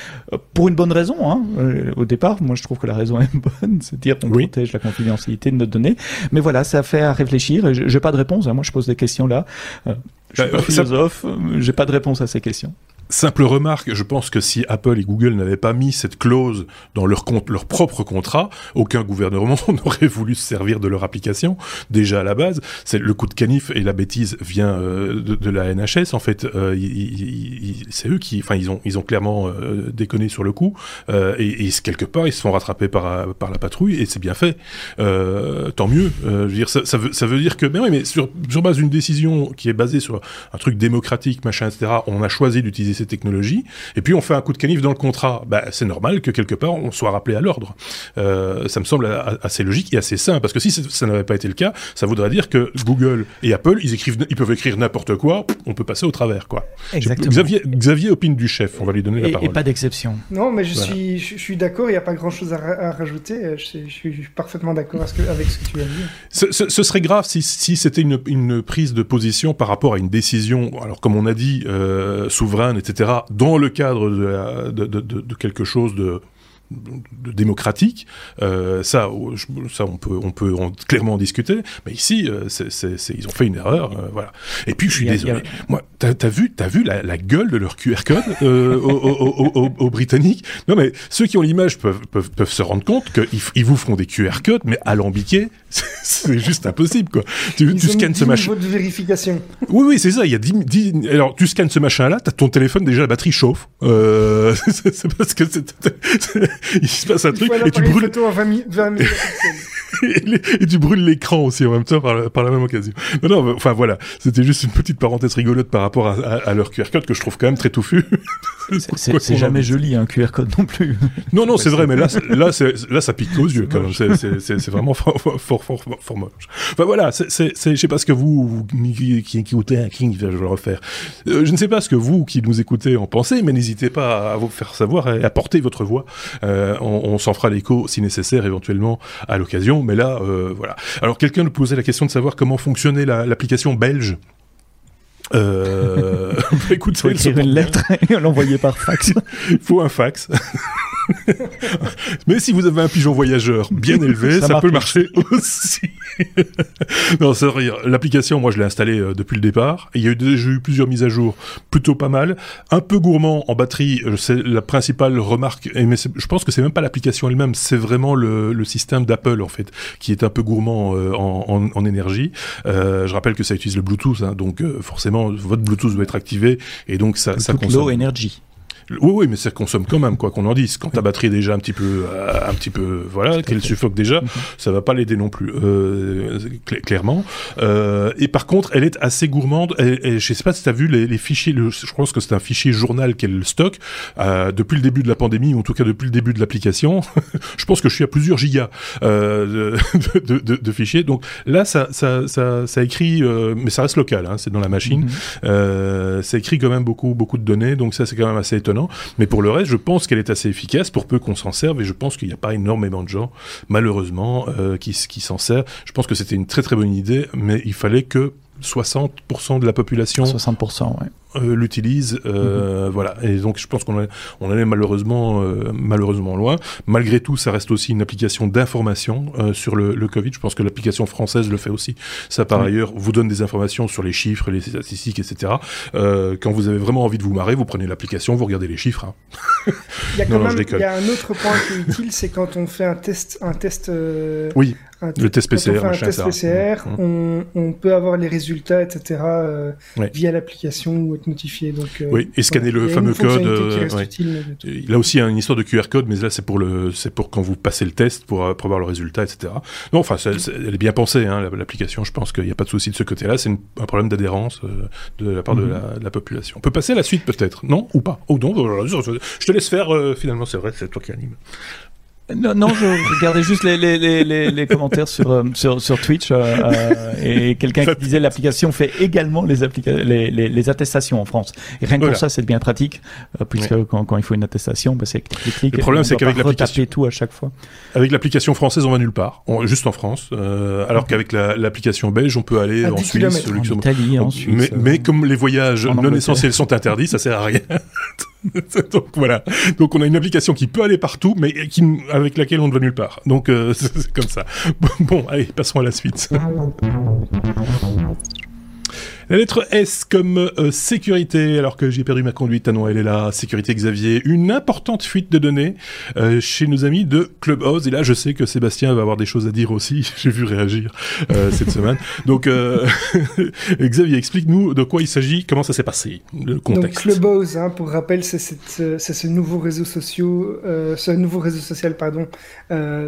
Pour une bonne raison. Hein. Euh, au départ, moi je trouve que la raison est bonne, c'est dire qu'on protège la confidentialité de nos données. Mais voilà, ça fait à réfléchir. J'ai pas de réponse. Hein. Moi je pose des questions là. Euh, je suis bah, pas philosophe, j'ai pas de réponse à ces questions. Simple remarque, je pense que si Apple et Google n'avaient pas mis cette clause dans leur, compte, leur propre contrat, aucun gouvernement n'aurait voulu se servir de leur application. Déjà à la base, c'est le coup de canif et la bêtise vient euh, de, la NHS. En fait, euh, c'est eux qui, enfin, ils ont, clairement euh, déconné sur le coup. et, quelque part, ils se font rattraper par, la patrouille et c'est bien fait. tant mieux. je veux dire, ça, ça, veut, ça veut dire que, mais oui, mais sur, sur base d'une décision qui est basée sur un truc démocratique, machin, etc. On a choisi d'utiliser ces technologies, et puis on fait un coup de canif dans le contrat. Bah, c'est normal que quelque part on soit rappelé à l'ordre. Euh, ça me semble assez logique et assez simple, parce que si ça n'avait pas été le cas, ça voudrait dire que Google et Apple, ils écrivent, ils peuvent écrire n'importe quoi, on peut passer au travers, quoi. Exactement. Xavier, Xavier opine du chef, on va lui donner la parole. Et pas d'exception. Non, mais je suis, je, suis d'accord, il n'y a pas grand-chose à, rajouter. Je, suis parfaitement d'accord avec ce que tu as dit. Ce, ce, serait grave si, si c'était une, une, prise de position par rapport à une décision, alors comme on a dit, euh, souveraine, etc., dans le cadre de, quelque chose de démocratique, euh, ça, ça on peut, on peut clairement en discuter. Mais ici, euh, ils ont fait une erreur, euh, voilà. Et puis je suis désolé. Moi, t'as as vu, t'as vu la, la, gueule de leur QR code euh, aux, Britanniques Non, mais ceux qui ont l'image peuvent, peuvent, peuvent, se rendre compte qu'ils ils vous font des QR codes, mais alambiqués, c'est juste impossible, quoi. Tu, tu scannes ce machin. de vérification. Oui, oui, c'est ça. Il y a 10, 10... alors tu scannes ce machin-là, t'as ton téléphone déjà la batterie chauffe. c'est parce que c'est il se passe un truc et tu brûles. et, tu brûles l'écran aussi en même temps par la, par la même occasion. Non, non, enfin voilà, c'était juste une petite parenthèse rigolote par rapport à, à, leur QR code que je trouve quand même très touffu. c'est jamais joli un QR code non plus. Non, non, c'est vrai, mais là, là, là, ça pique aux yeux quand même. C'est vraiment fort, fort, fort, fort, moche. Enfin voilà, c'est, je sais pas ce que vous, qui, qui écoutez un King, je vais le refaire. Euh, je ne sais pas ce que vous qui nous écoutez en pensez, mais n'hésitez pas à vous faire savoir et à porter votre voix. Euh, on, on s'en fera l'écho si nécessaire éventuellement à l'occasion mais là, euh, voilà. Alors quelqu'un nous posait la question de savoir comment fonctionnait l'application belge. Euh, bah, écoute, faut écrire une lettre et l'envoyer par fax. Il faut un fax. Mais si vous avez un pigeon voyageur bien élevé, ça, peut marcher aussi. non, c'est L'application, moi, je l'ai installée euh, depuis le départ. il y a eu déjà eu plusieurs mises à jour plutôt pas mal. Un peu gourmand en batterie, euh, c'est la principale remarque. Mais je pense que c'est même pas l'application elle-même, c'est vraiment le, le système d'Apple en fait, qui est un peu gourmand euh, en, en, en, énergie. Euh, je rappelle que ça utilise le Bluetooth, hein, donc forcément votre Bluetooth doit être activé et donc ça, ça consomme. Low energy. Oui, oui, mais ça consomme quand même, quoi qu'on en dise. Quand ta batterie est déjà un petit peu, euh, un petit peu, voilà, qu'elle suffoque déjà, mhm. ça va pas l'aider non plus, euh, clairement. Euh, et par contre, elle est assez gourmande. Et, je sais pas si tu as vu les, les fichiers. Le, je pense que c'est un fichier journal qu'elle stocke euh, depuis le début de la pandémie, ou en tout cas depuis le début de l'application. je pense que je suis à plusieurs gigas euh, de, de, de, fichiers. Donc là, ça, ça, ça, ça écrit, euh, mais ça reste local. Hein, c'est dans la machine. Mhm. ça écrit quand même beaucoup, beaucoup de données. Donc ça, c'est quand même assez étonnant. Mais pour le reste, je pense qu'elle est assez efficace pour peu qu'on s'en serve et je pense qu'il n'y a pas énormément de gens, malheureusement, euh, qui, qui s'en servent. Je pense que c'était une très très bonne idée, mais il fallait que 60% de la population 60%, ouais. euh, l'utilise. Euh, Voilà. Et donc, je pense qu'on est, on est malheureusement, euh, malheureusement loin. Malgré tout, ça reste aussi une application d'information euh, sur le, le, Covid. Je pense que l'application française le fait aussi. Ça, par oui. ailleurs, vous donne des informations sur les chiffres, les statistiques, etc. Euh, quand vous avez vraiment envie de vous marrer, vous prenez l'application, vous regardez les chiffres. Hein. il, y a quand non, même, il y a un autre point qui est utile, c'est quand on fait un test, un test. Euh, oui. Un le test PCR, quand on fait un test PCR, mmh. on, on, peut avoir les résultats, etc. Euh, via l'application ou être notifié. Donc, euh, oui, et scanner voilà. le fameux code. Euh, ouais. utile, il a aussi une histoire de QR code, mais là c'est pour le, c'est pour quand vous passez le test pour, pour avoir le résultat, etc. Non, enfin, elle est bien pensée, hein, l'application. Je pense qu'il n'y a pas de souci de ce côté-là. C'est un problème d'adhérence euh, de la part mmh. de, la, de, la, population. On peut passer à la suite peut-être, non ou pas Oh non, je te laisse faire. finalement, c'est vrai, c'est toi qui anime. Non, non, je regardais juste les, les, les, les commentaires sur, euh, sur, sur Twitch euh, euh, et quelqu'un qui disait l'application fait également les, les, les, les, attestations en France. Et rien que voilà. pour ça, c'est bien pratique, euh, puisque ouais. quand, quand, il faut une attestation, bah, c'est clic, clic. Le problème, c'est qu'avec l'application tout à chaque fois. Avec l'application française, on va nulle part, on, juste en France, euh, alors okay. qu'avec l'application belge, on peut aller en Suisse, en Italie, en Suisse. Mais, mais comme les voyages non essentiels sont interdits, ça sert à rien. Donc voilà. Donc on a une application qui peut aller partout, mais qui, avec laquelle on ne va nulle part. Donc euh, c'est comme ça. Bon, allez, passons à la suite. La lettre S comme euh, sécurité, alors que j'ai perdu ma conduite. Ah non, elle est là. Sécurité Xavier. Une importante fuite de données euh, chez nos amis de Clubhouse. Et là, je sais que Sébastien va avoir des choses à dire aussi. j'ai vu réagir euh, cette semaine. Donc, Xavier, explique-nous de quoi il s'agit, comment ça s'est passé, le contexte. Donc, Clubhouse, hein, pour rappel, c'est ce nouveau réseau social, ce nouveau réseau social, pardon,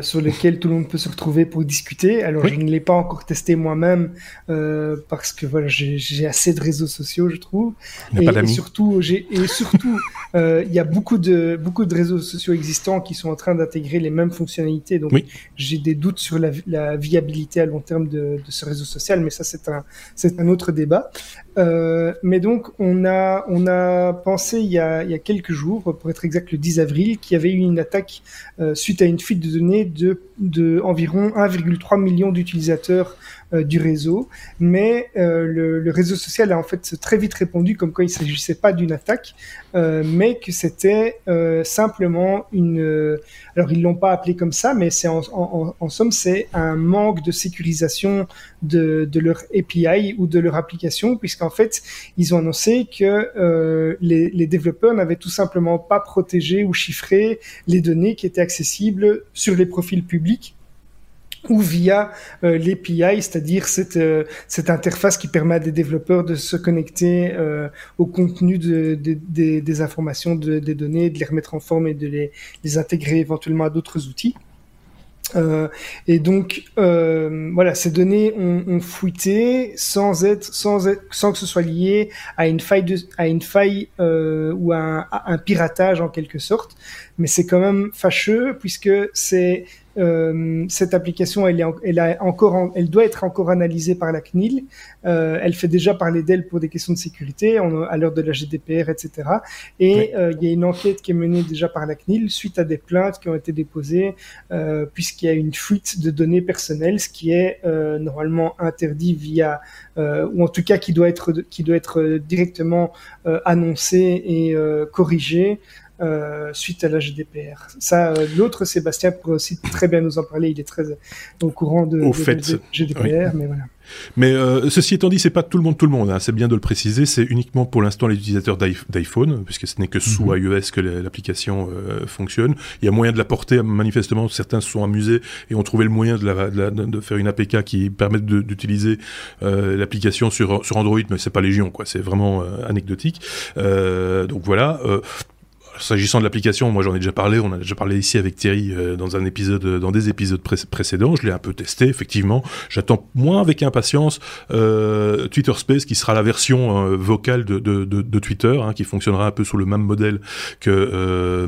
sur lequel tout le monde peut se retrouver pour discuter. Alors, oui. je ne l'ai pas encore testé moi-même parce que voilà, j'ai j'ai assez de réseaux sociaux, je trouve. Et, et, surtout, j'ai et surtout, euh, il y a beaucoup de beaucoup de réseaux sociaux existants qui sont en train d'intégrer les mêmes fonctionnalités. Donc, oui. j'ai des doutes sur la, la, viabilité à long terme de, de ce réseau social, mais ça, c'est un c'est un autre débat. Euh, mais donc, on a on a pensé il y a il y a quelques jours, pour être exact, le 10 avril, qu'il y avait eu une attaque euh, suite à une fuite de données de de environ 1,3 million d'utilisateurs euh, du réseau, mais le, réseau social a en fait très vite répondu comme quoi il s'agissait pas d'une attaque, mais que c'était simplement une. Alors ils l'ont pas appelé comme ça, mais c'est en, somme c'est un manque de sécurisation de, de, leur API ou de leur application, puisqu'en fait ils ont annoncé que les, les, développeurs n'avaient tout simplement pas protégé ou chiffré les données qui étaient accessibles sur les profils publics ou via euh, l'API, c'est-à-dire cette, euh, cette interface qui permet à des développeurs de se connecter euh, au contenu de, de, de, des informations, des données, de les remettre en forme et de les, les intégrer éventuellement à d'autres outils. Euh, et donc euh, voilà, ces données ont, ont, fuité sans être, sans être, sans que ce soit lié à une faille, de, à une faille euh, ou à un, à un, piratage en quelque sorte. Mais c'est quand même fâcheux puisque c'est euh, cette application, elle, est, elle, a encore, en, elle doit être encore analysée par la CNIL. Euh, elle fait déjà parler d'elle pour des questions de sécurité on, à l'heure de la GDPR, etc. Et oui. euh, il y a une enquête qui est menée déjà par la CNIL suite à des plaintes qui ont été déposées puisqu'il y a une fuite de données personnelles, ce qui est normalement interdit via ou en tout cas qui doit être qui doit être directement annoncé et corrigé euh, suite à la GDPR. Ça, euh, l'autre Sébastien pourrait aussi très bien nous en parler. Il est très au courant de, au de, fait, de GDPR, oui. mais voilà. Mais euh, ceci étant dit, c'est pas tout le monde, tout le monde. Hein, c'est bien de le préciser. C'est uniquement pour l'instant les utilisateurs d'iPhone, puisque ce n'est que sous mm -hmm. iOS que l'application euh, fonctionne. Il y a moyen de la porter. Manifestement, certains se sont amusés et ont trouvé le moyen de, la, de, la, de faire une APK qui permette d'utiliser euh, l'application sur, sur Android, mais c'est pas légion, quoi. C'est vraiment euh, anecdotique. donc voilà. S'agissant de l'application, moi j'en ai déjà parlé, on a déjà parlé ici avec Thierry euh, dans un épisode, dans des épisodes pré précédents. Je l'ai un peu testé, effectivement. J'attends moins avec impatience euh, Twitter Space, qui sera la version euh, vocale de, Twitter, hein, qui fonctionnera un peu sous le même modèle que euh,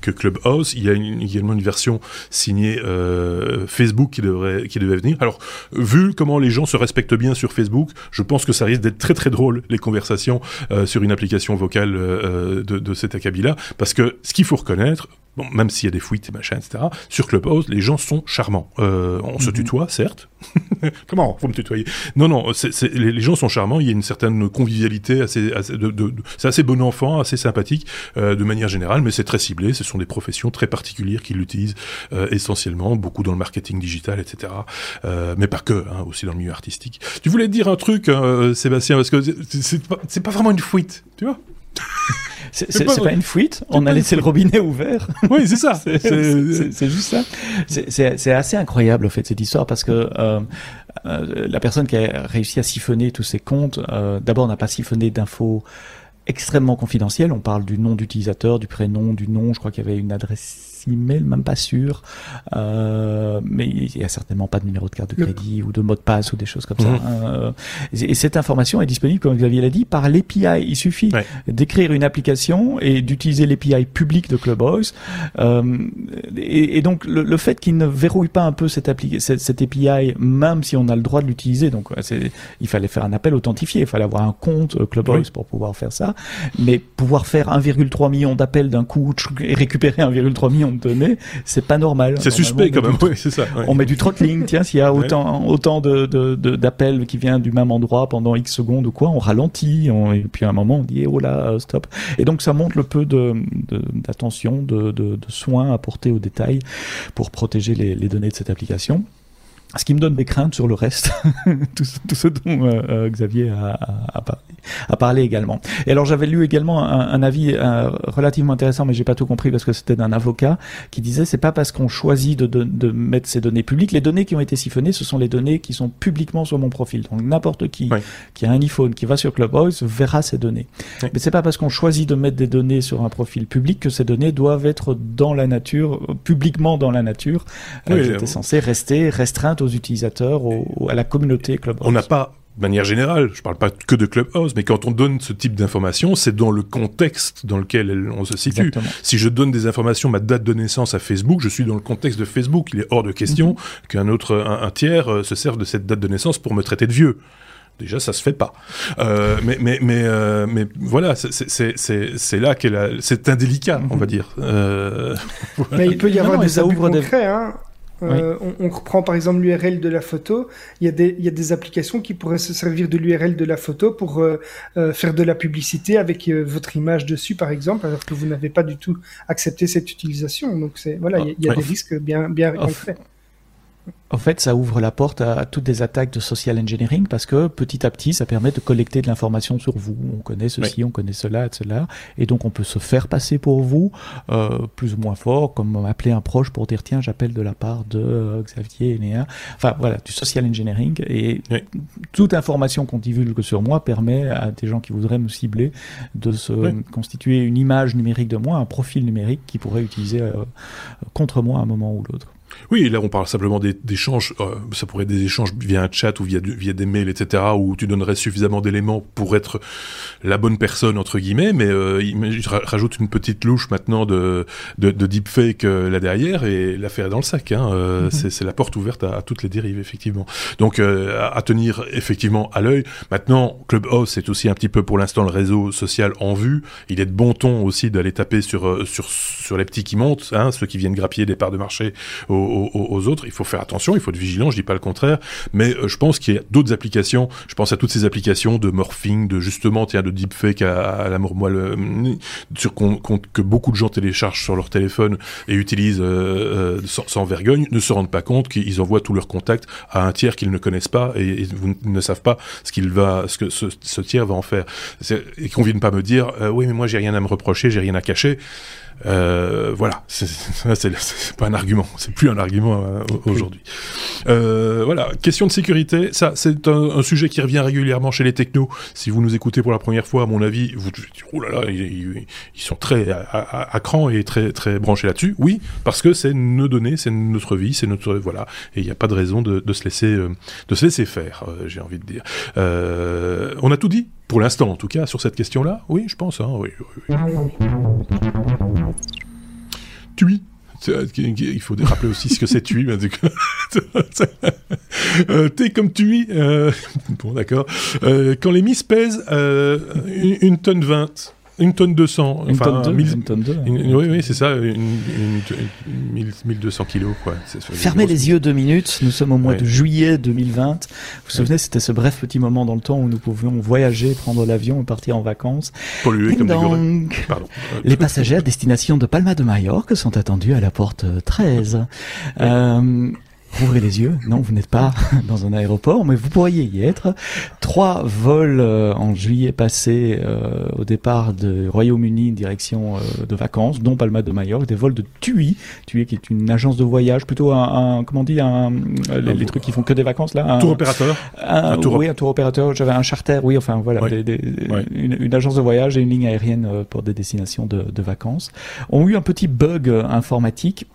que Clubhouse. Il y a également une version signée euh, Facebook qui devrait qui devait venir. Alors, vu comment les gens se respectent bien sur Facebook, je pense que ça risque d'être très très drôle les conversations sur une application vocale de, de cet acabit-là. Parce que ce qu'il faut reconnaître, bon, même s'il y a des fuites et machin, etc., sur Clubhouse, les gens sont charmants. Euh, on se Mhm. tutoie, certes. Comment Faut me tutoyer Non, non, les, les gens sont charmants, il y a une certaine convivialité, assez, assez- de- de- de- c'est assez bon enfant, assez sympathique euh, de manière générale, mais c'est très ciblé, ce sont des professions très particulières qui l'utilisent euh, essentiellement, beaucoup dans le marketing digital, etc. Mais pas que, hein, aussi dans le milieu artistique. Tu voulais dire un truc, Sébastien, parce que c'est- pas, pas vraiment une fuite, tu vois? C'est pas une fuite. On a laissé le robinet ouvert. Oui, c'est ça. C'est- juste ça. C'est assez incroyable, au fait, cette histoire, parce que euh, euh, la personne qui a réussi à siphonner tous ces comptes, euh, d'abord n'a pas siphonné d'infos extrêmement confidentielles. On parle du nom d'utilisateur, du prénom, du nom. Je crois qu'il y avait une adresse email, même pas sûr. Euh, mais il y a certainement pas de numéro de carte de crédit ou de mot de passe ou des choses comme Mhm. ça. Euh, et et cette information est disponible, comme Xavier l'a dit, par l'API. Il suffit Ouais. d'écrire une application et d'utiliser l'API public de Clubhouse. Euh, et, et donc le, le fait qu'il ne verrouille pas un peu cette, appli cette, cette API, même si on a le droit de l'utiliser, donc il fallait faire un appel authentifié, il fallait avoir un compte euh, Clubhouse Oui. pour pouvoir faire ça, mais pouvoir faire 1,3 million d'appels d'un coup et récupérer 1,3 million de données, c'est pas normal. C'est suspect quand même, oui, c'est ça. ouais. on met du throttling, tiens, s'il y a Ouais. autant, autant de, d'appels qui viennent du même endroit pendant X secondes ou quoi, on ralentit, on- et puis à un moment on dit, eh, oh là, stop. Et donc ça montre le peu de, de- d'attention, de, de, de soins apportés aux détails pour protéger les, les données de cette application. Ce qui me donne des craintes sur le reste, tout, ce- tout ce dont euh, euh, Xavier a, a, a parlé, a parlé également. Et alors j'avais lu également un, un avis euh, relativement intéressant, mais j'ai pas tout compris parce que c'était d'un avocat qui disait c'est pas parce qu'on choisit de, de, de mettre ces données publiques, les données qui ont été siphonnées, ce sont les données qui sont publiquement sur mon profil. Donc n'importe qui qui a un iPhone, qui va sur Clubhouse, verra ces données. Ouais. Mais c'est pas parce qu'on choisit de mettre des données sur un profil public que ces données doivent être dans la nature, publiquement dans la nature. Oui, Elles étaient censées rester restreintes aux utilisateurs, au- au- à la communauté Clubhouse. On n'a pas, de manière générale, je parle pas que de Clubhouse, mais quand on donne ce type d'informations, c'est dans le contexte dans lequel on se situe. Exactement. Si je donne des informations, ma date de naissance à Facebook, je suis dans le contexte de Facebook. Il est hors de question Mhm. qu'un autre, un, un tiers, euh, se serve de cette date de naissance pour me traiter de vieux. Déjà, ça se fait pas. Euh, mais, mais, mais, euh, mais voilà, c'est- là a, c'est indélicat, on va Mhm. dire. Euh, Mais il peut y avoir non, des abus ouvre des- concrets. Hein. Euh, on, on reprend par exemple l'URL de la photo. Il y, a des, il y a des applications qui pourraient se servir de l'URL de la photo pour euh, euh, faire de la publicité avec votre image dessus, par exemple, alors que vous n'avez pas du tout accepté cette utilisation. Donc c'est voilà, il y a, il y a Ouais. des risques bien bien Off. concrets. En fait, ça ouvre la porte à, toutes des attaques de social engineering parce que petit à petit, ça permet de collecter de l'information sur vous. On connaît ceci, on connaît cela, cela, et donc on peut se faire passer pour vous, euh, plus ou moins fort, comme appeler un proche pour dire tiens, j'appelle de la part de euh, Xavier et Néa. Enfin voilà, du social engineering et Oui. toute information qu'on divulgue sur moi permet à des gens qui voudraient me cibler de se Oui. constituer une image numérique de moi, un profil numérique qui pourrait utiliser euh, contre moi à un moment ou l'autre. Oui, là on parle simplement des- d'échanges, euh, ça pourrait être des échanges via un chat ou via, via des mails, etc., où tu donnerais suffisamment d'éléments pour être la bonne personne, entre guillemets, mais euh, il- je ra- rajoute une petite louche maintenant de, de, de deepfake euh, là derrière et l'affaire est dans le sac. Hein, euh, Mhm. c'est, c'est la porte ouverte à, à toutes les dérives, effectivement. Donc euh, à, à tenir effectivement à l'œil. Maintenant, Clubhouse, c'est aussi un petit peu pour l'instant le réseau social en vue. Il est de bon ton aussi d'aller taper sur, sur, sur les petits qui montent, hein, ceux qui viennent grappiller des parts de marché aux, autres. Il faut faire attention, il faut être vigilant, je dis pas le contraire, mais euh, je pense qu'il y a d'autres applications. Je pense à toutes ces applications de morphing, de justement, tiens, de deepfake à, à l'amour moelle, euh, sur qu'on, qu'on- que beaucoup de gens téléchargent sur leur téléphone et utilisent euh, sans, vergogne, ne se rendent pas compte qu'ils envoient tous leurs contacts à un tiers qu'ils ne connaissent pas et, vous ne savent pas ce qu'il va, ce que ce, tiers va en faire. Et qu'on vienne pas me dire, oui, mais moi j'ai rien à me reprocher, j'ai rien à cacher. Euh, voilà, c'est pas un argument, c'est plus un argument euh, aujourd'hui. Euh, voilà, question de sécurité, ça c'est un, sujet qui revient régulièrement chez les technos. Si vous nous écoutez pour la première fois, à mon avis, vous dites, oh là là, ils, ils- ils sont très à, à, à cran et très très branchés là-dessus. Oui, parce que c'est nos données, c'est notre vie, c'est notre voilà, et il n'y a pas de raison de, de se laisser euh, de se laisser faire. euh, J'ai envie de dire. Euh, on a tout dit? Pour l'instant, en tout cas, sur cette question-là. Oui, je pense. Hein. TUI. Euh, Il faut rappeler aussi ce que c'est TUI. euh, T comme TUI. euh, bon, d'accord. Euh, quand les miss pèsent une, une tonne 20, une tonne 200. Une enfin, tonne deux, mille- une tonne deux. une- oui, oui, c'est ça, une, une, une- mille- 1200 kilos, quoi. Fermez les yeux deux minutes, nous sommes au mois Ouais. de juillet 2020. Vous vous souvenez, c'était ce bref petit moment dans le temps où nous pouvions voyager, prendre l'avion et partir en vacances. Ding comme des. Pardon. Les passagers à destination de Palma de Majorque sont attendus à la porte 13. Euh, ouvrez les yeux. Non, vous n'êtes pas dans un aéroport, mais vous pourriez y être. Trois vols euh, en juillet passé euh, au départ du Royaume-Uni direction euh, de vacances, dont Palma de Majorque, des vols de TUI, TUI qui est une agence de voyage, plutôt un, un- comment on dit, un, euh, les, les trucs qui font que des vacances là. un- Tour opérateur. un, Un tour- oui, un tour opérateur. J'avais un charter, oui, enfin voilà, des- des- une, une agence de voyage et une ligne aérienne euh, pour des destinations de, de vacances ont eu un petit bug euh, informatique.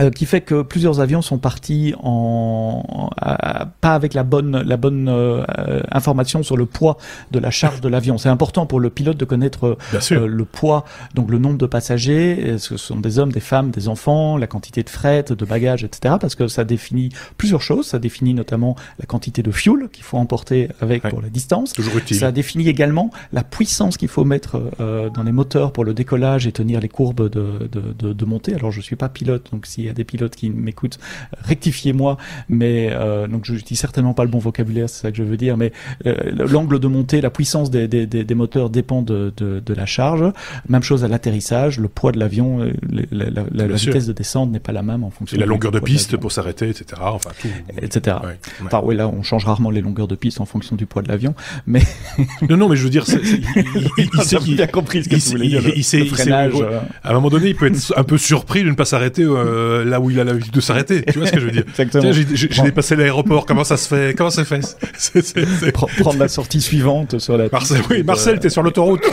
Euh, qui fait que plusieurs avions sont partis en à- pas avec la bonne la bonne euh, euh, information sur le poids de la charge de l'avion. C'est important pour le pilote de connaître euh, euh, le poids, donc le nombre de passagers, est-ce que ce sont des hommes, des femmes, des enfants, la quantité de fret, de bagages, etc. Parce que ça définit plusieurs choses. Ça définit notamment la quantité de fuel qu'il faut emporter avec Ouais. pour la distance. Toujours utile. Ça définit également la puissance qu'il faut mettre euh, dans les moteurs pour le décollage et tenir les courbes de, de, de, de montée. Alors je suis pas pilote, donc s'il y a des pilotes qui m'écoutent, rectifiez-moi. Mais euh, donc je dis certainement pas le bon vocabulaire, c'est ça que je veux dire. Mais euh, l'angle de montée, la puissance des, des, des, des moteurs dépend de, de, de la charge. Même chose à l'atterrissage, le poids de l'avion, euh, la, la, la, vitesse de descente n'est pas la même en fonction Et la longueur de piste pour s'arrêter, etc. Enfin, tout. etc. Ouais, ouais. Enfin, oui, là, on change rarement les longueurs de piste en fonction du poids de l'avion, mais Non, non, mais je veux dire, c'est- il, il- il- il sait qu'il- bien compris ce que tu voulais dire. il- il sait- il sait- freinage, ouais. euh, à un moment donné, il peut être un peu surpris de ne pas s'arrêter euh, là où il a l'habitude de s'arrêter. Tu vois ce que je veux dire Exactement. Tiens, j'ai dépassé l'aéroport. Comment ça se fait? Comment ça se fait? Prendre la sortie suivante sur la Marcel, oui, Marcel, euh, t'es sur l'autoroute.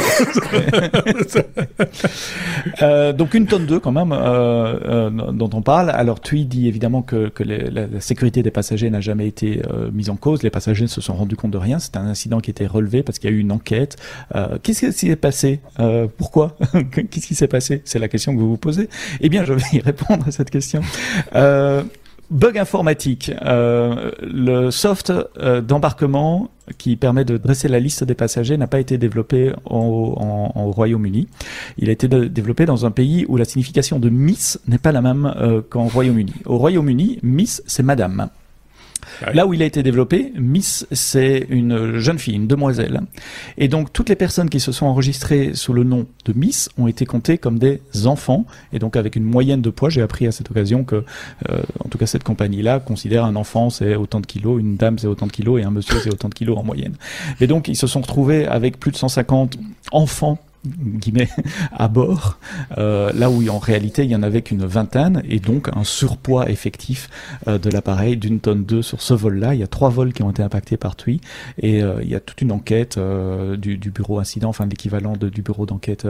Euh, donc une tonne 2 quand même euh, euh, dont on parle. Alors TUI dit évidemment que, que les- la, la sécurité des passagers n'a jamais été euh, mise en cause. Les passagers ne se sont rendus compte de rien. C'est un incident qui été relevé parce qu'il y a eu une enquête. Euh, Qu'est-ce qui s'est passé? Euh, Pourquoi? Qu'est-ce qui s'est passé? C'est la question que vous vous posez. Eh bien, je vais y répondre à cette Euh, Bug informatique. Euh, le soft euh, d'embarquement qui permet de dresser la liste des passagers n'a pas été développé au, en- en- au Royaume-Uni. Il a été développé dans un pays où la signification de Miss n'est pas la même qu'en Royaume-Uni. Au Royaume-Uni, Miss, c'est Madame. Là où il a été développé, Miss, c'est une jeune fille, une demoiselle. Et donc, toutes les personnes qui se sont enregistrées sous le nom de Miss ont été comptées comme des enfants. Et donc, avec une moyenne de poids, j'ai appris à cette occasion que, euh, en tout cas, cette compagnie-là considère un enfant, c'est autant de kilos, une dame, c'est autant de kilos, et un monsieur, c'est autant de kilos en moyenne. Et donc, ils se sont retrouvés avec plus de 150 enfants guillemets à bord euh, là où en réalité il y en avait qu'une vingtaine et donc un surpoids effectif euh, de l'appareil d'une tonne 2 sur ce vol-là. Il y a trois vols qui ont été impactés par TUI et euh, il y a toute une enquête du, bureau incident, enfin l'équivalent du bureau d'enquête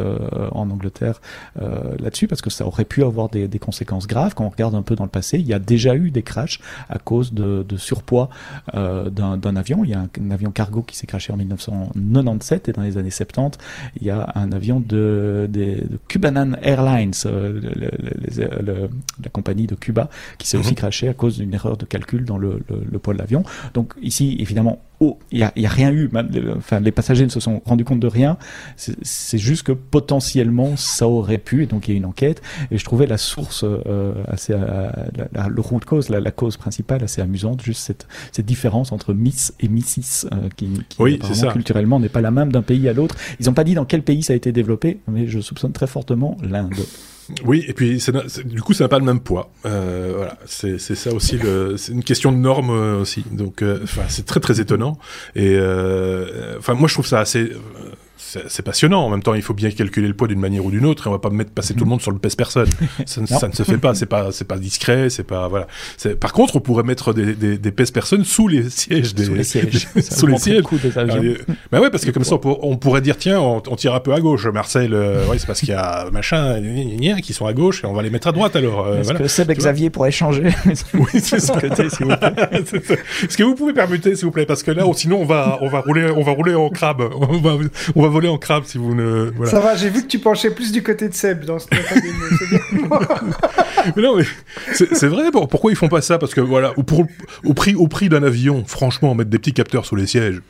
en Angleterre là-dessus parce que ça aurait pu avoir des, conséquences graves. Quand on regarde un peu dans le passé, il y a déjà eu des crashs à cause de, surpoids d'un avion. Il y a un, un avion cargo qui s'est crashé en 1997 et dans les années 70, il y a un avion de, de Cubanan Airlines, euh, le- le- les- le- la compagnie de Cuba, qui s'est aussi Mhm. crashé à cause d'une erreur de calcul dans le poids de l'avion. Donc ici, évidemment, oh, il y a, a rien eu. Enfin, les passagers ne se sont rendus compte de rien. C'est- juste que potentiellement ça aurait pu. Et donc il y a une enquête. Et je trouvais la source euh, assez, euh, la, la- le root cause, la, la cause principale assez amusante. Juste cette, cette différence entre Miss et Missis, euh, qui, qui Oui, apparemment, c'est ça. culturellement n'est pas la même d'un pays à l'autre. Ils n'ont pas dit dans quel pays ça a été développé, mais je soupçonne très fortement l'Inde. Oui, et puis du coup, ça n'a pas le même poids. Euh, voilà, c'est ça aussi. C'est une question de normes euh, aussi. Donc, euh, c'est très très étonnant. Et euh, enfin, moi, je trouve ça assez. C'est passionnant. En même temps, il faut bien calculer le poids d'une manière ou d'une autre. Et on va pas mettre passer tout le monde sur le pèse-personne. ça, ne- Non. ça ne se fait pas. C'est pas, c'est pas discret. C'est pas voilà. Par contre, on pourrait mettre des, des, des pèse-personnes sous les sièges des sous les sièges. Sous les le sièges. coût des avions. Alors, euh, bah ouais, parce que comme ça, on, pour- on pourrait dire tiens, on, on tire un peu à gauche, Marcel. euh, ouais, c'est parce qu'il y a machin, qui sont à gauche et on va les mettre à droite alors. euh, Est-ce voilà. que Seb et Xavier pourraient changer Oui, c'est ça. côté, s'il vous plaît C'est ça. Est-ce que vous pouvez permuter, s'il vous plaît, parce que là, sinon on va, on va rouler, on va rouler en crabe. On va, on va voler en crabe si vous ne. Voilà. Ça va, j'ai vu que tu penchais plus du côté de Seb dans ce. Mais non, mais c'est c'est vrai. pour- Pourquoi ils font pas ça? Parce que voilà, au, pour- au prix, au prix d'un avion, franchement, mettre des petits capteurs sous les sièges.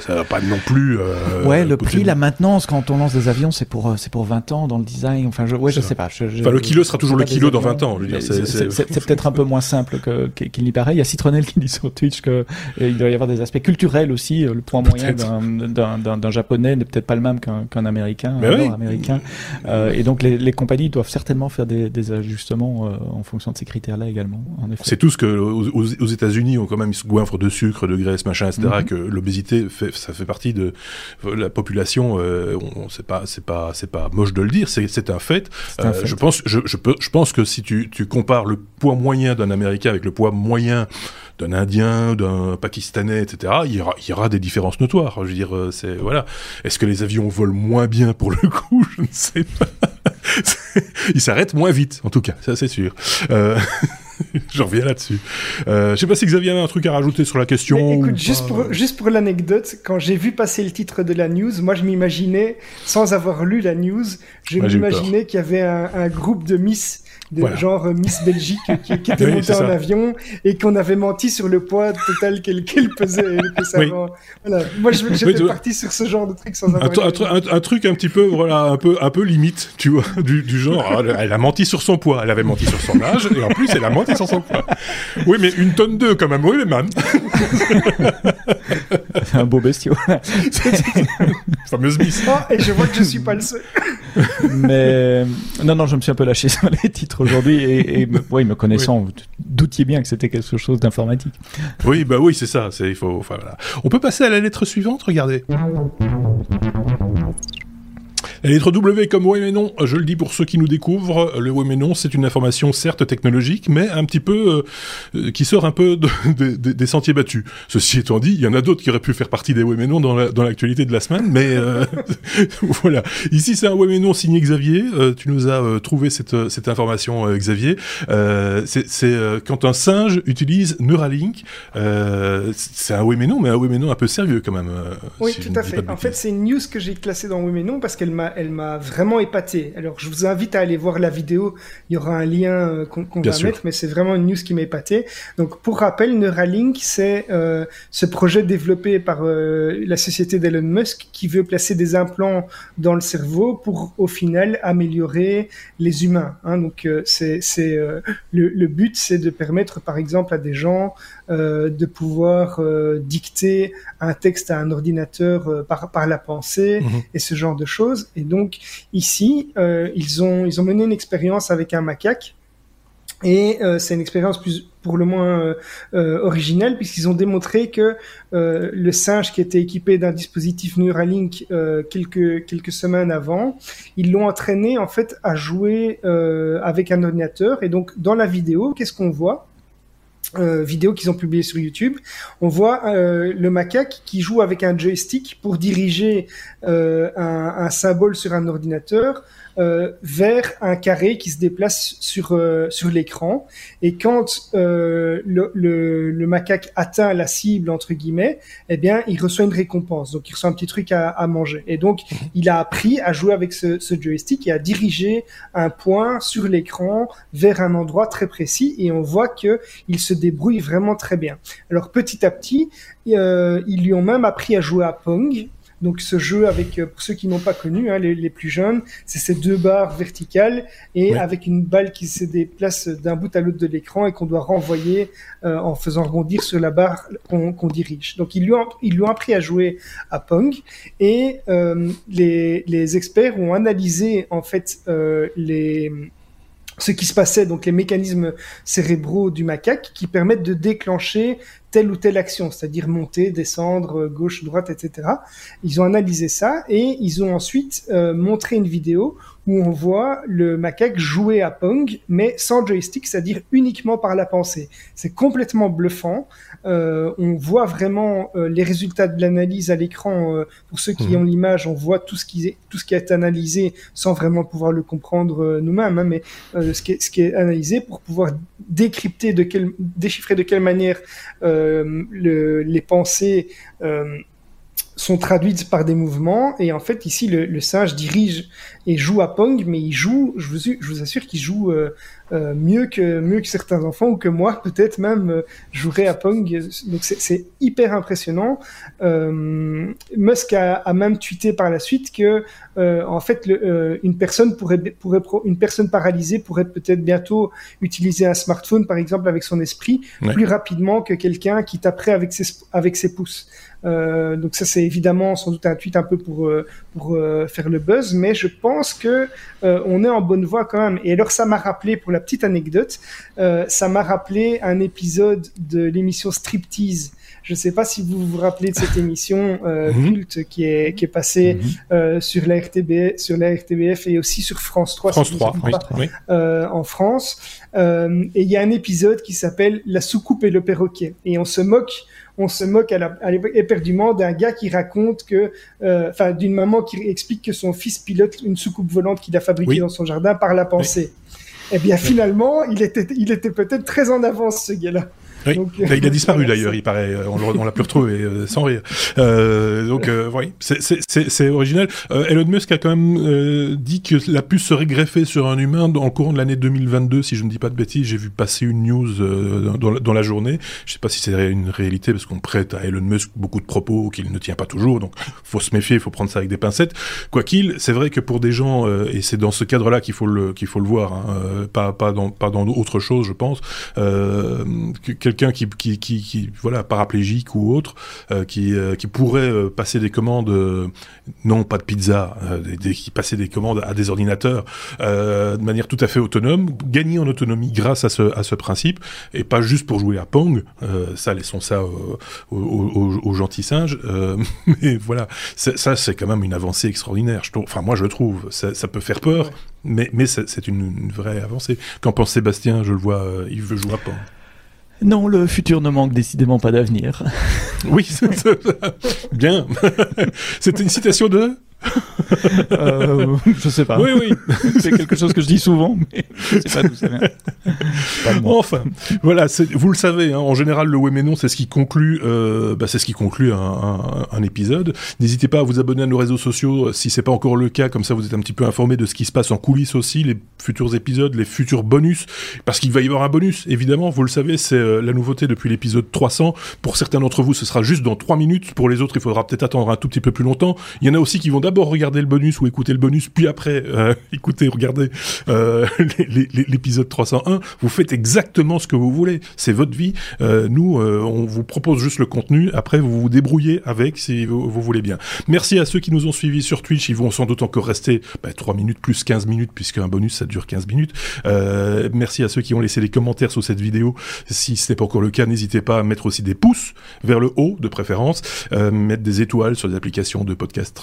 Ça va pas non plus. Euh, ouais, le prix, la maintenance, quand on lance des avions, c'est pour, euh, c'est pour 20 ans dans le design. Enfin, je, ouais, je sais pas. enfin, le kilo sera toujours le kilo dans 20 ans. C'est peut-être un peu moins simple qu'il n'y paraît. Il y a Citronel qui dit sur Twitch qu'il euh, doit y avoir des aspects culturels aussi. Le poids moyen d'un japonais n'est peut-être pas le même qu'un américain, un américain. Euh, et donc, les, les, compagnies doivent certainement faire des, des ajustements en fonction de ces critères-là également. C'est tout ce que aux, aux États-Unis ont quand même ce goinfre de sucre, de graisse, machin, etc. Mm-hmm. Que l'obésité ça fait partie de la population. Euh, c'est pas, c'est pas, c'est pas moche de le dire. C'est un fait. Un euh, fait. Je pense, je, je, peux, je pense que si tu, tu compares le poids moyen d'un Américain avec le poids moyen d'un Indien, d'un Pakistanais, etc., il y, aura, il y aura des différences notoires. Je veux dire, euh, c'est voilà. Est-ce que les avions volent moins bien pour le coup? Je ne sais pas. ils s'arrêtent moins vite, en tout cas, ça c'est sûr. Euh... Je reviens là-dessus. Euh, je sais pas si Xavier avait un truc à rajouter sur la question. écoute, juste pour, juste pour l'anecdote, quand j'ai vu passer le titre de la news, moi je m'imaginais, sans avoir lu la news, je m'imaginais qu'il y avait un, un, groupe de Miss de genre euh, Miss Belgique qui, qui était montée en avion et qu'on avait menti sur le poids total qu'elle pesait. oui. voilà. Moi, j'étais parti sur ce genre de truc sans avoir. Un, un, un, truc un petit peu, voilà, un peu, un peu limite, tu vois, du, du genre, ah, elle a menti sur son poids, elle avait menti sur son âge et en plus, elle a menti sur son poids. Oui, mais une tonne deux quand même, oui, mais man. C'est un beau bestiau. Fameuse Miss. Oh, et je vois que je suis pas le seul. mais non, non, je me suis un peu lâché sur les titres aujourd'hui et, et oui, me connaissant, oui. doutiez bien que c'était quelque chose d'informatique. Oui, bah oui, c'est ça. C'est il faut. Enfin, voilà. On peut passer à la lettre suivante. Regardez. La lettre W comme oui mais non, je le dis pour ceux qui nous découvrent, le oui mais non, c'est une information certes technologique, mais un petit peu euh, qui sort un peu de, de, de, des sentiers battus. Ceci étant dit, il y en a d'autres qui auraient pu faire partie des oui mais non dans l'actualité la, dans de la semaine, mais euh, voilà. Ici c'est un oui mais non signé Xavier. Euh, tu nous as euh, trouvé cette, cette information euh, Xavier. c'est quand un singe utilise Neuralink. c'est un oui mais non, mais un oui mais non un peu sérieux quand même. oui, si tout à fait. En fait, c'est une news que j'ai classée dans oui mais non parce qu'elle m'a elle m'a vraiment épaté. Alors, je vous invite à aller voir la vidéo. Il y aura un lien euh, qu'on qu va sûr. mettre, mais c'est vraiment une news qui m'a épaté. Donc, pour rappel, Neuralink, c'est euh, ce projet développé par euh, la société d'Elon Musk qui veut placer des implants dans le cerveau pour, au final, améliorer les humains. Hein. Donc, euh, c'est le, le, but, c'est de permettre, par exemple, à des gens euh, de pouvoir dicter un texte à un ordinateur par, par la pensée -hmm. et ce genre de choses. Et donc ici, euh, ils, ont, ils ont mené une expérience avec un macaque. Et euh, c'est une expérience plus pour le moins euh, euh originelle puisqu'ils ont démontré que euh, le singe qui était équipé d'un dispositif Neuralink euh, quelques quelques semaines avant, ils l'ont entraîné en fait à jouer avec un ordinateur. Et donc dans la vidéo, qu'est-ce qu'on voit? Euh, vidéo qu'ils ont publié sur YouTube, on voit euh, le macaque qui joue avec un joystick pour diriger euh, un, un, symbole sur un ordinateur euh, vers un carré qui se déplace sur euh, sur l'écran. Et quand euh, le, le, le, macaque atteint la cible entre guillemets, eh bien, il reçoit une récompense. Donc, il reçoit un petit truc à, à manger. Et donc, mhm. il a appris à jouer avec ce, ce joystick et à diriger un point sur l'écran vers un endroit très précis. Et on voit que il se débrouille vraiment très bien. Alors, petit à petit, euh, ils lui ont même appris à jouer à Pong. Donc ce jeu avec, euh, pour ceux qui n'ont pas connu, hein, les, les, plus jeunes, c'est ces deux barres verticales et ouais. avec une balle qui se déplace d'un bout à l'autre de l'écran et qu'on doit renvoyer euh, en faisant rebondir sur la barre qu'on qu dirige. Donc ils lui, ont, ils lui ont appris à jouer à Pong et euh, les, les, experts ont analysé en fait euh, les ce qui se passait, donc les mécanismes cérébraux du macaque qui permettent de déclencher telle ou telle action, c'est-à-dire monter, descendre, gauche, droite, etc. Ils ont analysé ça et ils ont ensuite euh, montré une vidéo où on voit le macaque jouer à Pong, mais sans joystick, c'est-à-dire uniquement par la pensée. C'est complètement bluffant. Euh, on voit vraiment euh, les résultats de l'analyse à l'écran. Euh, pour ceux qui mmh. ont l'image, on voit tout ce qui est tout ce qui est analysé sans vraiment pouvoir le comprendre euh, nous-mêmes, hein, mais euh, ce qui, est, ce qui est analysé pour pouvoir décrypter de déchiffrer de quelle manière le, les pensées sont traduites par des mouvements. Et en fait, ici, le, singe dirige et joue à Pong, mais il joue, je vous, je vous assure qu'il joue euh, euh, mieux que mieux que certains enfants ou que moi, peut-être même euh, jouerais à Pong. Donc c'est hyper impressionnant. Musk a, a, même tweeté par la suite que en fait, le, une personne pourrait pourrait une personne paralysée pourrait peut-être bientôt utiliser un smartphone, par exemple, avec son esprit plus rapidement que quelqu'un qui taperait avec ses avec ses pouces. Euh, donc ça c'est évidemment sans doute un tweet un peu pour euh, pour euh, faire le buzz, mais je pense que on est en bonne voie quand même. Et alors ça m'a rappelé pour la petite anecdote, ça m'a rappelé un épisode de l'émission Striptease. Je ne sais pas si vous vous rappelez de cette émission mhm. culte qui est qui est passée mhm. sur la RTB, sur la RTBF et aussi sur France 3. France 3, oui, en France. et il y a un épisode qui s'appelle La soucoupe et le perroquet. Et on se moque on se moque à, la, éperdument d'un gars qui raconte que, euh, enfin, d'une maman qui explique que son fils pilote une soucoupe volante qu'il a fabriquée dans son jardin par la pensée. Eh bien, finalement, il était, il était peut-être très en avance, ce gars-là. Oui. Euh, il a disparu d'ailleurs, il paraît. On, on l'a plus retrouvé euh, sans rire. Euh, donc euh, oui, c'est original. Elon Musk a quand même dit que la puce serait greffée sur un humain dans le courant de l'année 2022, si je ne dis pas de bêtises. J'ai vu passer une news dans, dans, la journée. Je ne sais pas si c'est une réalité parce qu'on prête à Elon Musk beaucoup de propos qu'il ne tient pas toujours. Donc faut se méfier, il faut prendre ça avec des pincettes. Quoi qu'il, c'est vrai que pour des gens et c'est dans ce cadre-là qu'il faut le qu'il faut le voir, hein, pas pas dans pas dans autre chose, je pense. que quelqu'un qui, qui, qui, qui, voilà, paraplégique ou autre, euh, qui, euh, qui pourrait euh, passer des commandes, non pas de pizza, des, qui passer des commandes à des ordinateurs de manière tout à fait autonome, gagner en autonomie grâce à ce, à ce principe, et pas juste pour jouer à Pong, ça laissons ça aux, aux, aux gentils singes, mais voilà, ça c'est quand même une avancée extraordinaire, je enfin moi je trouve, ça, ça peut faire peur, mais, mais c'est une, une, vraie avancée. Qu'en pense Sébastien? Je le vois, il veut jouer à Pong. Non, le futur ne manque décidément pas d'avenir. Oui, bien. C'était une citation de euh, je sais pas. Oui, oui. c'est quelque chose que je dis souvent, mais je sais pas d'où ça vient. enfin, voilà, vous le savez, hein, en général, le oui mais non, c'est ce qui conclut, euh, bah, c'est ce qui conclut un, un, un épisode. N'hésitez pas à vous abonner à nos réseaux sociaux si c'est pas encore le cas, comme ça vous êtes un petit peu informé de ce qui se passe en coulisses aussi, les futurs épisodes, les futurs bonus, parce qu'il va y avoir un bonus, évidemment, vous le savez, c'est euh, la nouveauté depuis l'épisode 300. Pour certains d'entre vous, ce sera juste dans 3 minutes. Pour les autres, il faudra peut-être attendre un tout petit peu plus longtemps. Il y en a aussi qui vont d'abord regarder le bonus ou écouter le bonus, puis après euh, écouter, regarder euh, l'épisode 301. Vous faites exactement ce que vous voulez. C'est votre vie. Euh, nous, euh, on vous propose juste le contenu. Après, vous vous débrouillez avec si vous, voulez bien. Merci à ceux qui nous ont suivis sur Twitch. Ils vont sans doute encore rester bah, 3 minutes plus 15 minutes, puisque un bonus, ça dure 15 minutes. Euh, merci à ceux qui ont laissé des commentaires sous cette vidéo. Si ce n'est pas encore le cas, n'hésitez pas à mettre aussi des pouces vers le haut, de préférence. mettre des étoiles sur des applications de podcast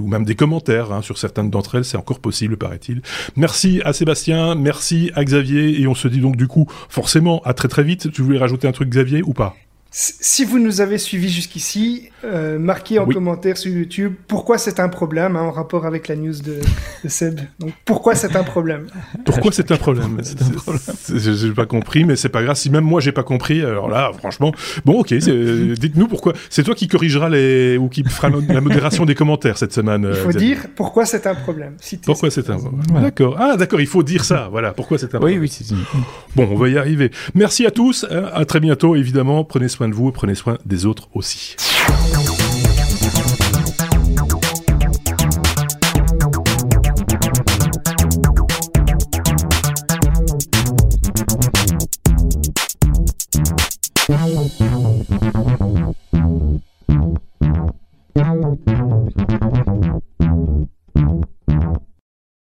ou même des commentaires hein, sur certaines d'entre elles, c'est encore possible, paraît-il. Merci à Sébastien, merci à Xavier, et on se dit donc du coup, forcément, à très très vite. Tu voulais rajouter un truc, Xavier, ou pas? Si vous nous avez suivis jusqu'ici, euh, marquez en commentaire sur YouTube pourquoi c'est un problème hein, en rapport avec la news de, de Seb. Donc pourquoi c'est un problème? Pourquoi c'est un problème? Je n'ai pas compris, mais c'est pas grave. Si même moi j'ai pas compris, alors là, franchement, bon, ok. Dites-nous pourquoi. C'est toi qui corrigeras les ou qui fera la modération des commentaires cette semaine. Il faut dire pourquoi c'est un problème. pourquoi c'est un problème? D'accord. Ah, d'accord. Il faut dire ça. Voilà. Pourquoi c'est un problème Oui, oui. Bon, on va y arriver. Merci à tous. À très bientôt. Évidemment, prenez soin de vous et prenez soin des autres aussi.